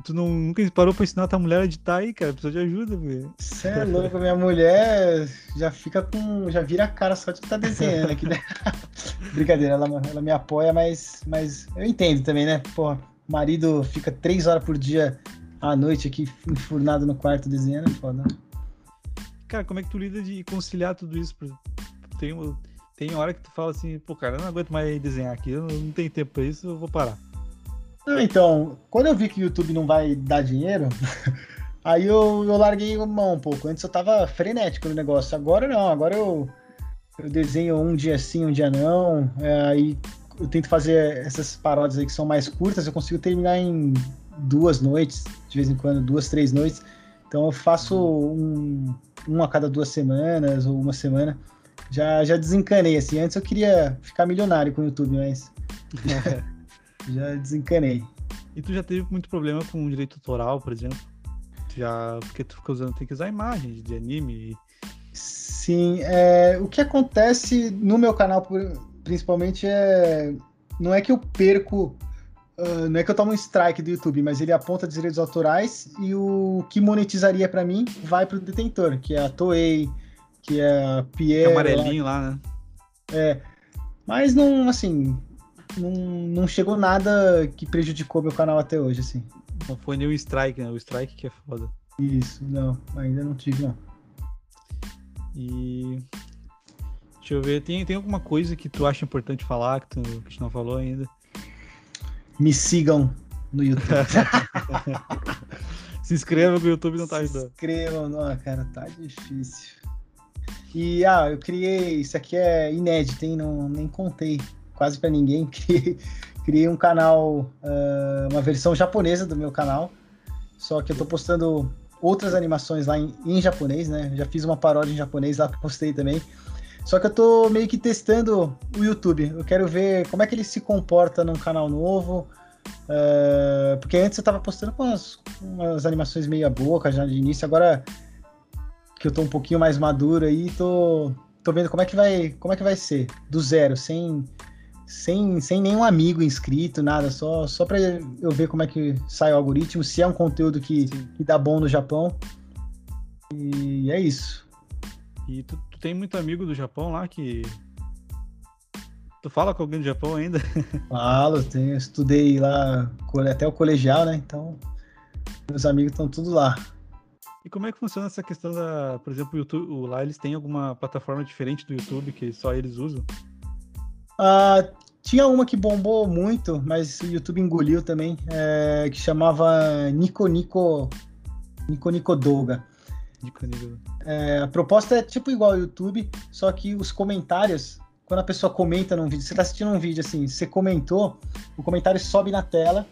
A: Tu não, nunca parou pra ensinar a tua mulher a editar aí, cara? Precisa de ajuda, velho.
B: Você é louco, minha mulher já fica com. já vira a cara só de estar tá desenhando aqui, né? Brincadeira, ela, ela me apoia, mas, mas eu entendo também, né? Pô, marido fica três horas por dia à noite aqui, enfurnado no quarto desenhando, é foda.
A: Cara, como é que tu lida de conciliar tudo isso? Tem, tem hora que tu fala assim, pô, cara, eu não aguento mais desenhar aqui, eu não tenho tempo pra isso, eu vou parar.
B: Então, quando eu vi que o YouTube não vai dar dinheiro, aí eu, eu larguei mão um pouco. Antes eu tava frenético no negócio, agora não, agora eu, eu desenho um dia sim, um dia não, é, aí eu tento fazer essas paródias aí que são mais curtas, eu consigo terminar em duas noites, de vez em quando, duas, três noites. Então eu faço um, um a cada duas semanas ou uma semana já, já desencanei, assim. Antes eu queria ficar milionário com o YouTube, mas já desencanei.
A: E tu já teve muito problema com direito autoral, por exemplo? Já, porque tu fica usando, tem que usar imagens de anime.
B: Sim, é, o que acontece no meu canal, principalmente, é. Não é que eu perco. Uh, não é que eu tomo um strike do YouTube, mas ele aponta direitos autorais e o que monetizaria para mim vai para o detentor, que é a Toei, que é a Pierre. É
A: amarelinho lá, lá, né?
B: É. Mas não, assim, não, não chegou nada que prejudicou meu canal até hoje, assim.
A: Não foi nem o strike, né? O strike que é foda.
B: Isso, não, ainda não tive, não.
A: E. Deixa eu ver, tem, tem alguma coisa que tu acha importante falar, que tu, que tu não falou ainda?
B: me sigam no YouTube.
A: Se inscrevam que o YouTube não tá
B: ajudando. Se inscrevam, não, cara, tá difícil. E, ah, eu criei, isso aqui é inédito, hein? Não, nem contei quase para ninguém. Criei, criei um canal, uh, uma versão japonesa do meu canal. Só que eu tô postando outras animações lá em, em japonês, né? Já fiz uma paródia em japonês lá que postei também. Só que eu tô meio que testando o YouTube. Eu quero ver como é que ele se comporta num canal novo. Uh, porque antes eu tava postando com umas, umas animações meia boca já de início. Agora que eu tô um pouquinho mais maduro aí, tô, tô vendo como é que vai, como é que vai ser. Do zero, sem, sem, sem nenhum amigo inscrito, nada. Só, só pra eu ver como é que sai o algoritmo. Se é um conteúdo que, que dá bom no Japão. E é isso.
A: E tu, tu tem muito amigo do Japão lá que. Tu fala com alguém do Japão ainda?
B: Falo, tenho, estudei lá até o colegial, né? Então, meus amigos estão tudo lá.
A: E como é que funciona essa questão da, por exemplo, o YouTube, lá eles têm alguma plataforma diferente do YouTube que só eles usam?
B: Ah, tinha uma que bombou muito, mas o YouTube engoliu também, é, que chamava Nico Nico Nico Nico Doga. É, a proposta é tipo igual ao YouTube, só que os comentários, quando a pessoa comenta num vídeo, você está assistindo um vídeo assim, você comentou, o comentário sobe na tela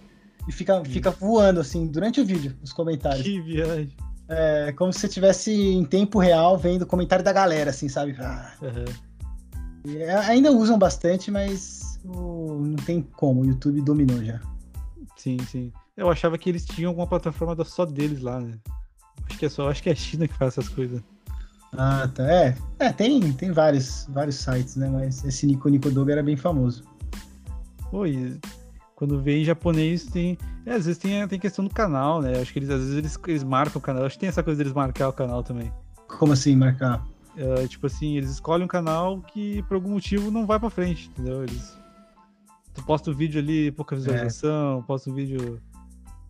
B: e fica, fica voando assim durante o vídeo, os comentários.
A: Que viagem.
B: É como se você estivesse em tempo real vendo o comentário da galera, assim, sabe? Ah. Uhum. ainda usam bastante, mas não tem como, o YouTube dominou já.
A: Sim, sim. Eu achava que eles tinham alguma plataforma só deles lá, né? Acho que é só, acho que é a China que faz essas coisas.
B: Ah, tá. É, é tem, tem vários, vários sites, né? Mas esse Nico Nico Doga era bem famoso.
A: Oi, quando vem em japonês tem. É, às vezes tem, tem questão do canal, né? Acho que eles às vezes eles, eles marcam o canal. Acho que tem essa coisa deles marcar o canal também.
B: Como assim, marcar?
A: É, tipo assim, eles escolhem um canal que por algum motivo não vai pra frente, entendeu? Eles. Tu posta o um vídeo ali, pouca visualização, é. posta o um vídeo.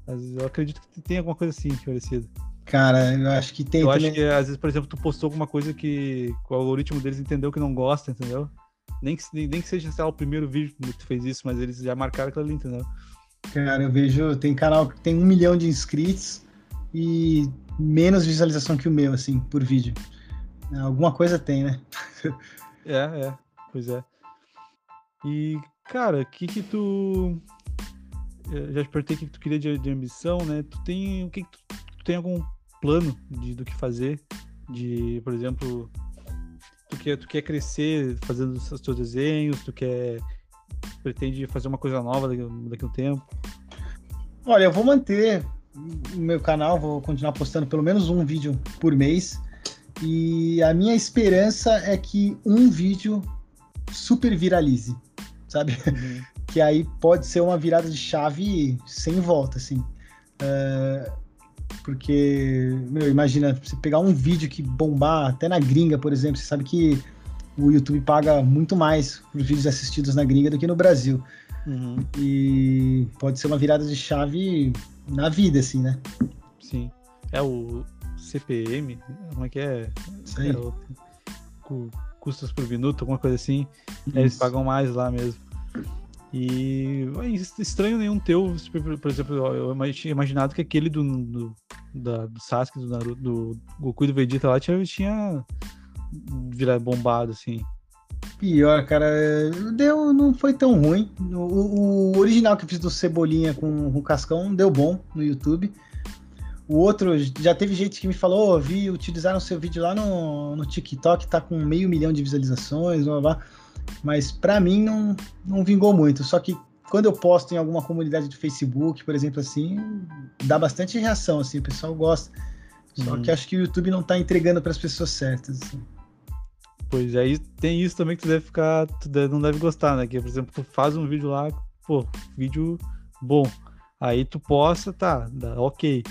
A: Eu acredito que tem alguma coisa assim parecida.
B: Cara, eu acho que tem.
A: Eu também... acho que às vezes, por exemplo, tu postou alguma coisa que o algoritmo deles entendeu que não gosta, entendeu? Nem que, nem que seja, sei lá, o primeiro vídeo que tu fez isso, mas eles já marcaram aquilo ali, entendeu?
B: Cara, eu vejo, tem canal que tem um milhão de inscritos e menos visualização que o meu, assim, por vídeo. Alguma coisa tem, né?
A: é, é, pois é. E, cara, o que que tu. Eu já te perguntei o que, que tu queria de, de ambição, né? Tu tem. O que, que tu, tu tem algum plano de, do que fazer, de, por exemplo, quer, tu quer crescer fazendo os teus desenhos, tu quer pretende fazer uma coisa nova daqui, daqui a um tempo?
B: Olha, eu vou manter o meu canal, vou continuar postando pelo menos um vídeo por mês. E a minha esperança é que um vídeo super viralize, sabe? Uhum. que aí pode ser uma virada de chave sem volta, assim. Uh, porque, meu, imagina, você pegar um vídeo que bombar, até na gringa, por exemplo, você sabe que o YouTube paga muito mais por vídeos assistidos na gringa do que no Brasil. Uhum. E pode ser uma virada de chave na vida, assim, né?
A: Sim. É o CPM, como é que é? Isso aí. É o, custos por minuto, alguma coisa assim. Eles pagam mais lá mesmo. E é estranho nenhum teu, por exemplo, eu tinha imaginado que aquele do, do, da, do Sasuke, do Naruto, do Goku e do Vegeta lá tinha, tinha virado bombado, assim.
B: Pior, cara, deu, não foi tão ruim. O, o original que eu fiz do Cebolinha com, o Cascão deu bom no YouTube. O outro, já teve gente que me falou, oh, vi, utilizaram seu vídeo lá no, no TikTok, tá com meio milhão de visualizações, blá blá. Mas para mim não, não vingou muito. Só que quando eu posto em alguma comunidade do Facebook, por exemplo, assim, dá bastante reação, assim, o pessoal gosta. Só uhum. que acho que o YouTube não tá entregando para as pessoas certas. Assim.
A: Pois aí é, tem isso também que tu deve ficar, tu deve, não deve gostar, né? Que, por exemplo, tu faz um vídeo lá, pô, vídeo bom. Aí tu posta, tá, dá, ok.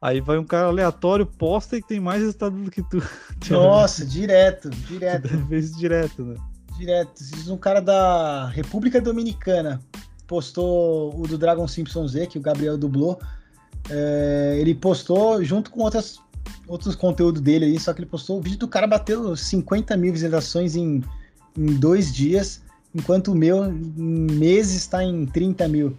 A: Aí vai um cara aleatório, posta e tem mais resultado do que tu.
B: Nossa, direto, direto.
A: Vezes direto, né?
B: Direto. Um cara da República Dominicana postou o do Dragon Simpson Z, que o Gabriel dublou. É, ele postou junto com outras, outros conteúdos dele aí, só que ele postou o vídeo do cara bateu 50 mil visualizações em, em dois dias, enquanto o meu em meses está em 30 mil.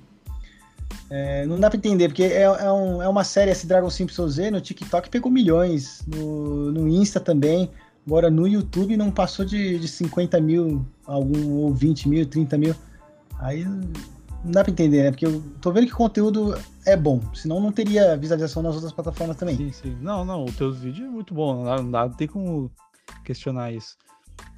B: É, não dá pra entender, porque é, é, um, é, uma série, esse Dragon Simpson Z, no TikTok pegou milhões, no, no Insta também, agora no YouTube não passou de, de 50 mil, algum, ou 20 mil, 30 mil. Aí não dá pra entender, né? Porque eu tô vendo que o conteúdo é bom, senão não teria visualização nas outras plataformas também.
A: Sim, sim. Não, não, o teu vídeo é muito bom, não dá, não dá, não tem como questionar isso.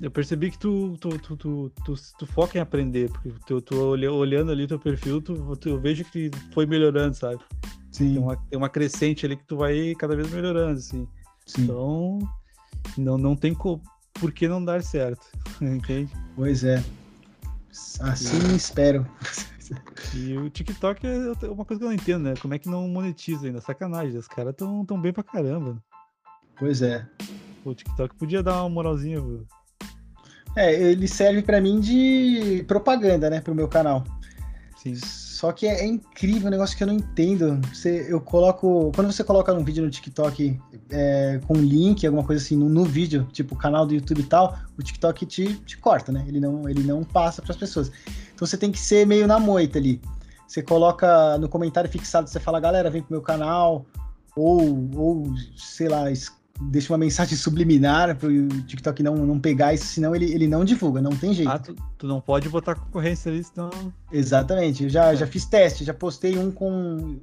A: Eu percebi que tu, tu, tu, tu, tu, tu foca em aprender, porque tu, tu olhando ali teu perfil, tu, tu, eu vejo que foi melhorando, sabe? Sim. Tem uma, tem uma crescente ali que tu vai cada vez melhorando, assim. Sim. Então, não, não tem co... por que não dar certo, entende?
B: Pois é. Assim Sim. espero.
A: E o TikTok é uma coisa que eu não entendo, né? Como é que não monetiza ainda? Sacanagem, os caras tão, tão bem pra caramba.
B: Pois é.
A: O TikTok podia dar uma moralzinha,
B: É, ele serve para mim de propaganda, né, pro meu canal. Sim. Só que é, é, incrível, um negócio que eu não entendo. Você, eu coloco. Quando você coloca um vídeo no TikTok é, com link, alguma coisa assim, no, no, vídeo, tipo canal do YouTube e tal, o TikTok te, te corta, né? Ele não, ele não passa para as pessoas. Então você tem que ser meio na moita ali. Você coloca no comentário fixado, você fala, galera, vem pro meu canal, ou, ou sei lá, deixa uma mensagem subliminar para o TikTok não, não pegar isso, senão ele, ele não divulga, não tem jeito. Ah,
A: tu, tu não pode botar concorrência ali, senão.
B: Exatamente, eu já, é. já fiz teste, já postei um com,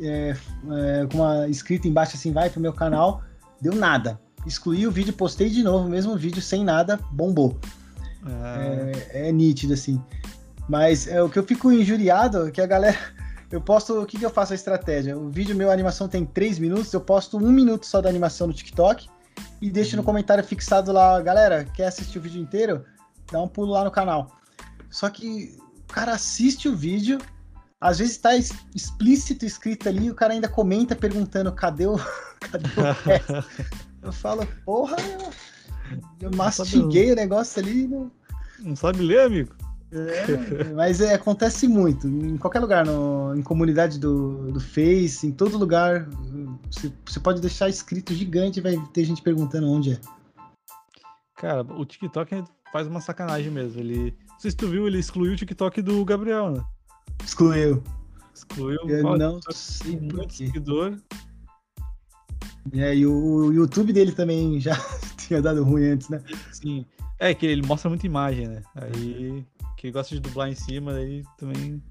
B: é, é, com uma escrita embaixo assim, vai pro meu canal, deu nada. Excluí o vídeo, postei de novo, mesmo vídeo sem nada, bombou. Ah. É, é nítido assim. Mas é, o que eu fico injuriado é que a galera eu posto. O que, que eu faço a estratégia? O vídeo meu, a animação tem 3 minutos, eu posto um minuto só da animação no TikTok e deixo no uhum. comentário fixado lá, galera, quer assistir o vídeo inteiro? Dá um pulo lá no canal. Só que o cara assiste o vídeo, às vezes está explícito escrito ali, e o cara ainda comenta perguntando cadê o, cadê o resto? eu falo, porra, eu, eu mastiguei o negócio ali.
A: Não... não sabe ler, amigo?
B: É, mas é, acontece muito. Em qualquer lugar, no, em comunidade do, do Face, em todo lugar, você, você pode deixar escrito gigante e vai ter gente perguntando onde é.
A: Cara, o TikTok faz uma sacanagem mesmo. Ele. Não sei se tu viu, ele excluiu o TikTok do Gabriel, né?
B: Excluiu.
A: Excluiu.
B: Eu Ó, não sei
A: muito seguidor.
B: É, e o, o YouTube dele também já tinha dado ruim antes, né?
A: Sim. É que ele mostra muita imagem, né? Aí que gosta de dublar em cima, aí também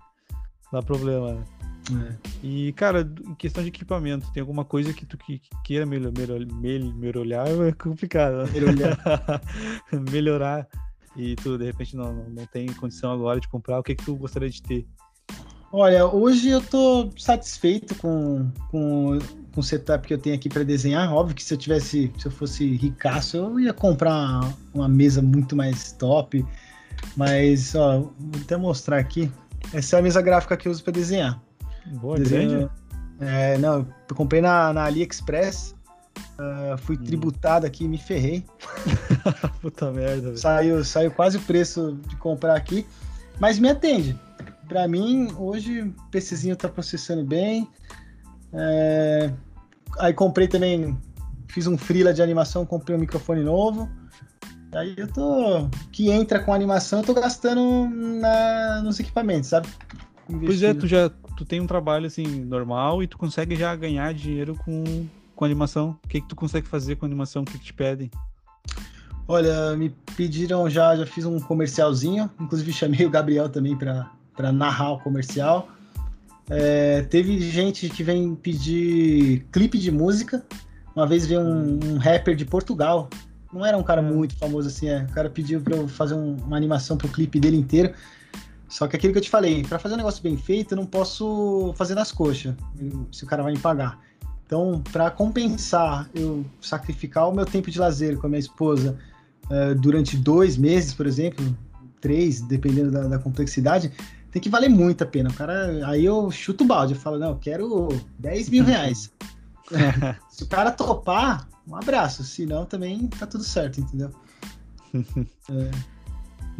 A: dá problema, né? É. E, cara, em questão de equipamento, tem alguma coisa que tu que, que queira melhor, melhor, melhorar é complicado. Né? Melhorar. melhorar. E tu, de repente, não, não, não tem condição agora de comprar. O que, que tu gostaria de ter?
B: Olha, hoje eu tô satisfeito com, com, com o setup que eu tenho aqui para desenhar. Óbvio que se eu tivesse, se eu fosse ricaço, eu ia comprar uma mesa muito mais top mas, ó, vou até mostrar aqui. Essa é a mesa gráfica que eu uso para desenhar.
A: Boa, Desenho... grande.
B: É, não, eu comprei na, na AliExpress. Uh, fui hum. tributado aqui e me ferrei.
A: Puta merda.
B: Saiu, saiu quase o preço de comprar aqui. Mas me atende. Para mim, hoje o PCzinho tá processando bem. É... Aí comprei também, fiz um freela de animação, comprei um microfone novo. Aí eu tô. Que entra com animação, eu tô gastando na, nos equipamentos, sabe?
A: Pois é, tu já tu tem um trabalho assim normal e tu consegue já ganhar dinheiro com, com animação. O que, que tu consegue fazer com animação? O que, que te pedem?
B: Olha, me pediram já, já fiz um comercialzinho, inclusive chamei o Gabriel também para narrar o comercial. É, teve gente que vem pedir clipe de música. Uma vez veio um, um rapper de Portugal não era um cara muito famoso assim, é. O cara pediu pra eu fazer um, uma animação pro clipe dele inteiro. Só que aquilo que eu te falei, para fazer um negócio bem feito, eu não posso fazer nas coxas, se o cara vai me pagar. Então, para compensar eu sacrificar o meu tempo de lazer com a minha esposa uh, durante dois meses, por exemplo, três, dependendo da, da, complexidade, tem que valer muito a pena. O cara, aí eu chuto o balde, eu falo, não, eu quero 10 mil reais. se o cara topar, um abraço. Se não, também tá tudo certo, entendeu?
A: é.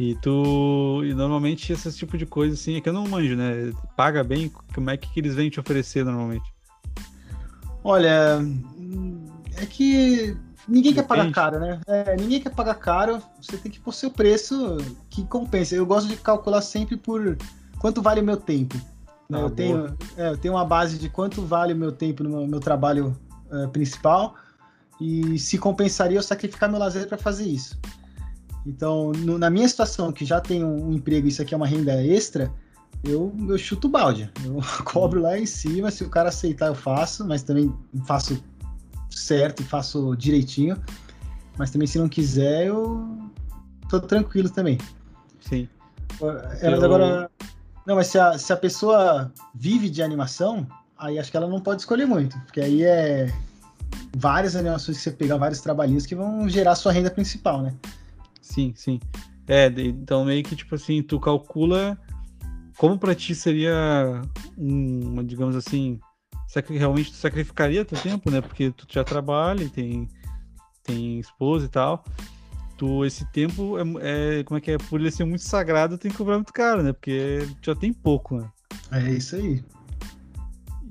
A: E tu. E normalmente esse tipo de coisa assim é que eu não manjo, né? Paga bem, como é que eles vêm te oferecer normalmente?
B: Olha, é que ninguém Depende. quer pagar caro, né? É, ninguém quer pagar caro, você tem que pôr seu preço que compensa. Eu gosto de calcular sempre por quanto vale o meu tempo. Ah, eu, tenho, é, eu tenho uma base de quanto vale o meu tempo no meu, meu trabalho uh, principal e se compensaria eu sacrificar meu lazer para fazer isso. Então, no, na minha situação, que já tenho um emprego e isso aqui é uma renda extra, eu, eu chuto o balde. Eu cobro lá em cima, se o cara aceitar, eu faço, mas também faço certo e faço direitinho. Mas também, se não quiser, eu tô tranquilo também.
A: Sim.
B: É, mas agora. Não, mas se a, se a pessoa vive de animação, aí acho que ela não pode escolher muito, porque aí é várias animações que você pegar, vários trabalhinhos que vão gerar sua renda principal, né?
A: Sim, sim. É, então meio que tipo assim, tu calcula como para ti seria uma, digamos assim, realmente tu sacrificaria teu tempo, né? Porque tu já trabalha e tem, tem esposa e tal. Tu, esse tempo é, é, como é que é? Por ele ser muito sagrado, tem que cobrar muito caro, né? Porque já tem pouco, né?
B: É isso aí.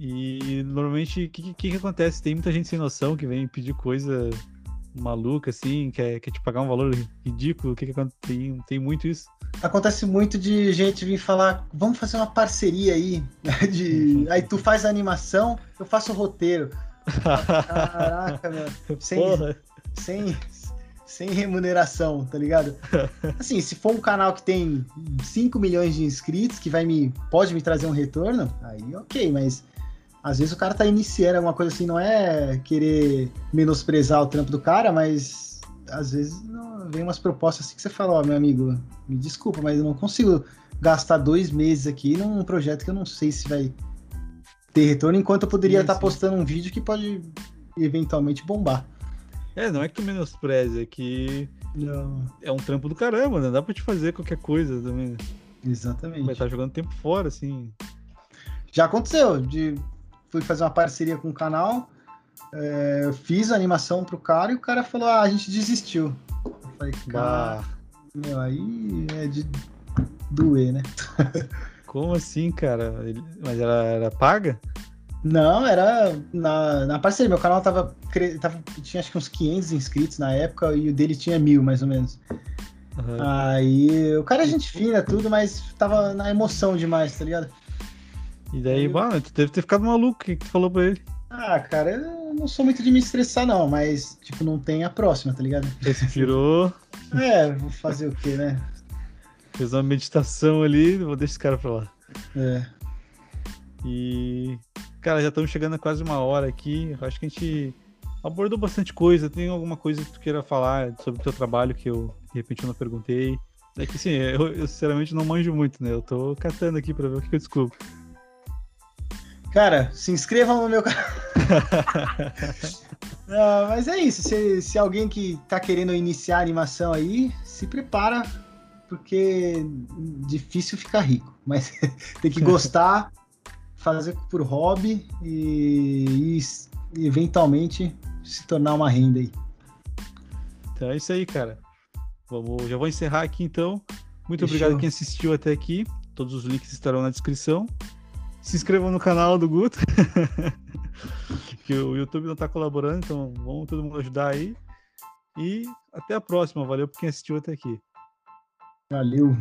A: E normalmente, o que, que, que, acontece? Tem muita gente sem noção que vem pedir coisa maluca, assim, quer, quer te pagar um valor ridículo. O que, que tem, tem muito isso?
B: Acontece muito de gente vir falar, vamos fazer uma parceria aí. De... Aí tu faz a animação, eu faço o roteiro. Caraca, meu. Sem, sem, sem remuneração, tá ligado? Assim, se for um canal que tem 5 milhões de inscritos, que vai me pode me trazer um retorno, aí ok, mas às vezes o cara tá iniciando alguma coisa assim, não é querer menosprezar o trampo do cara, mas às vezes não, vem umas propostas assim que você fala, ó, oh, meu amigo, me desculpa, mas eu não consigo gastar dois meses aqui num projeto que eu não sei se vai ter retorno, enquanto eu poderia estar tá postando um vídeo que pode eventualmente bombar.
A: É, não é que tu menospreze, é que não. é um trampo do caramba, né? Dá pra te fazer qualquer coisa também.
B: Exatamente.
A: Vai estar tá jogando tempo fora, assim.
B: Já aconteceu, de fui fazer uma parceria com o canal, é, fiz a animação pro cara e o cara falou, ah, a gente desistiu. Eu falei, cara, meu, aí é de doer, né?
A: Como assim, cara? Mas ela era paga?
B: Não, era na, na parceria. Meu canal tava, tava. Tinha acho que uns 500 inscritos na época e o dele tinha mil, mais ou menos. Uhum. Aí o cara é gente fina, tudo, mas tava na emoção demais, tá ligado?
A: E daí, mano, tu deve ter ficado maluco. O que, que tu falou pra ele?
B: Ah, cara, eu não sou muito de me estressar, não, mas, tipo, não tem a próxima, tá ligado?
A: Respirou.
B: é, vou fazer o quê, né?
A: Fez uma meditação ali, vou deixar esse cara pra lá.
B: É.
A: E, cara, já estamos chegando a quase uma hora aqui. Acho que a gente abordou bastante coisa. Tem alguma coisa que tu queira falar sobre o teu trabalho que eu, de repente, eu não perguntei? É que, sim, eu, eu sinceramente não manjo muito, né? Eu tô catando aqui pra ver o que eu descubro.
B: Cara, se inscrevam no meu canal. mas é isso. Se, se alguém que tá querendo iniciar animação aí, se prepara, porque difícil ficar rico. Mas tem que gostar, fazer por hobby e, e, eventualmente se tornar uma renda aí.
A: Então é isso aí, cara. Vamos, já vou encerrar aqui então. Muito Fechou. obrigado quem assistiu até aqui. Todos os links estarão na descrição se inscrevam no canal do Guto. que o YouTube não está colaborando, então vamos todo mundo ajudar aí. E até a próxima. Valeu por quem assistiu até aqui.
B: Valeu.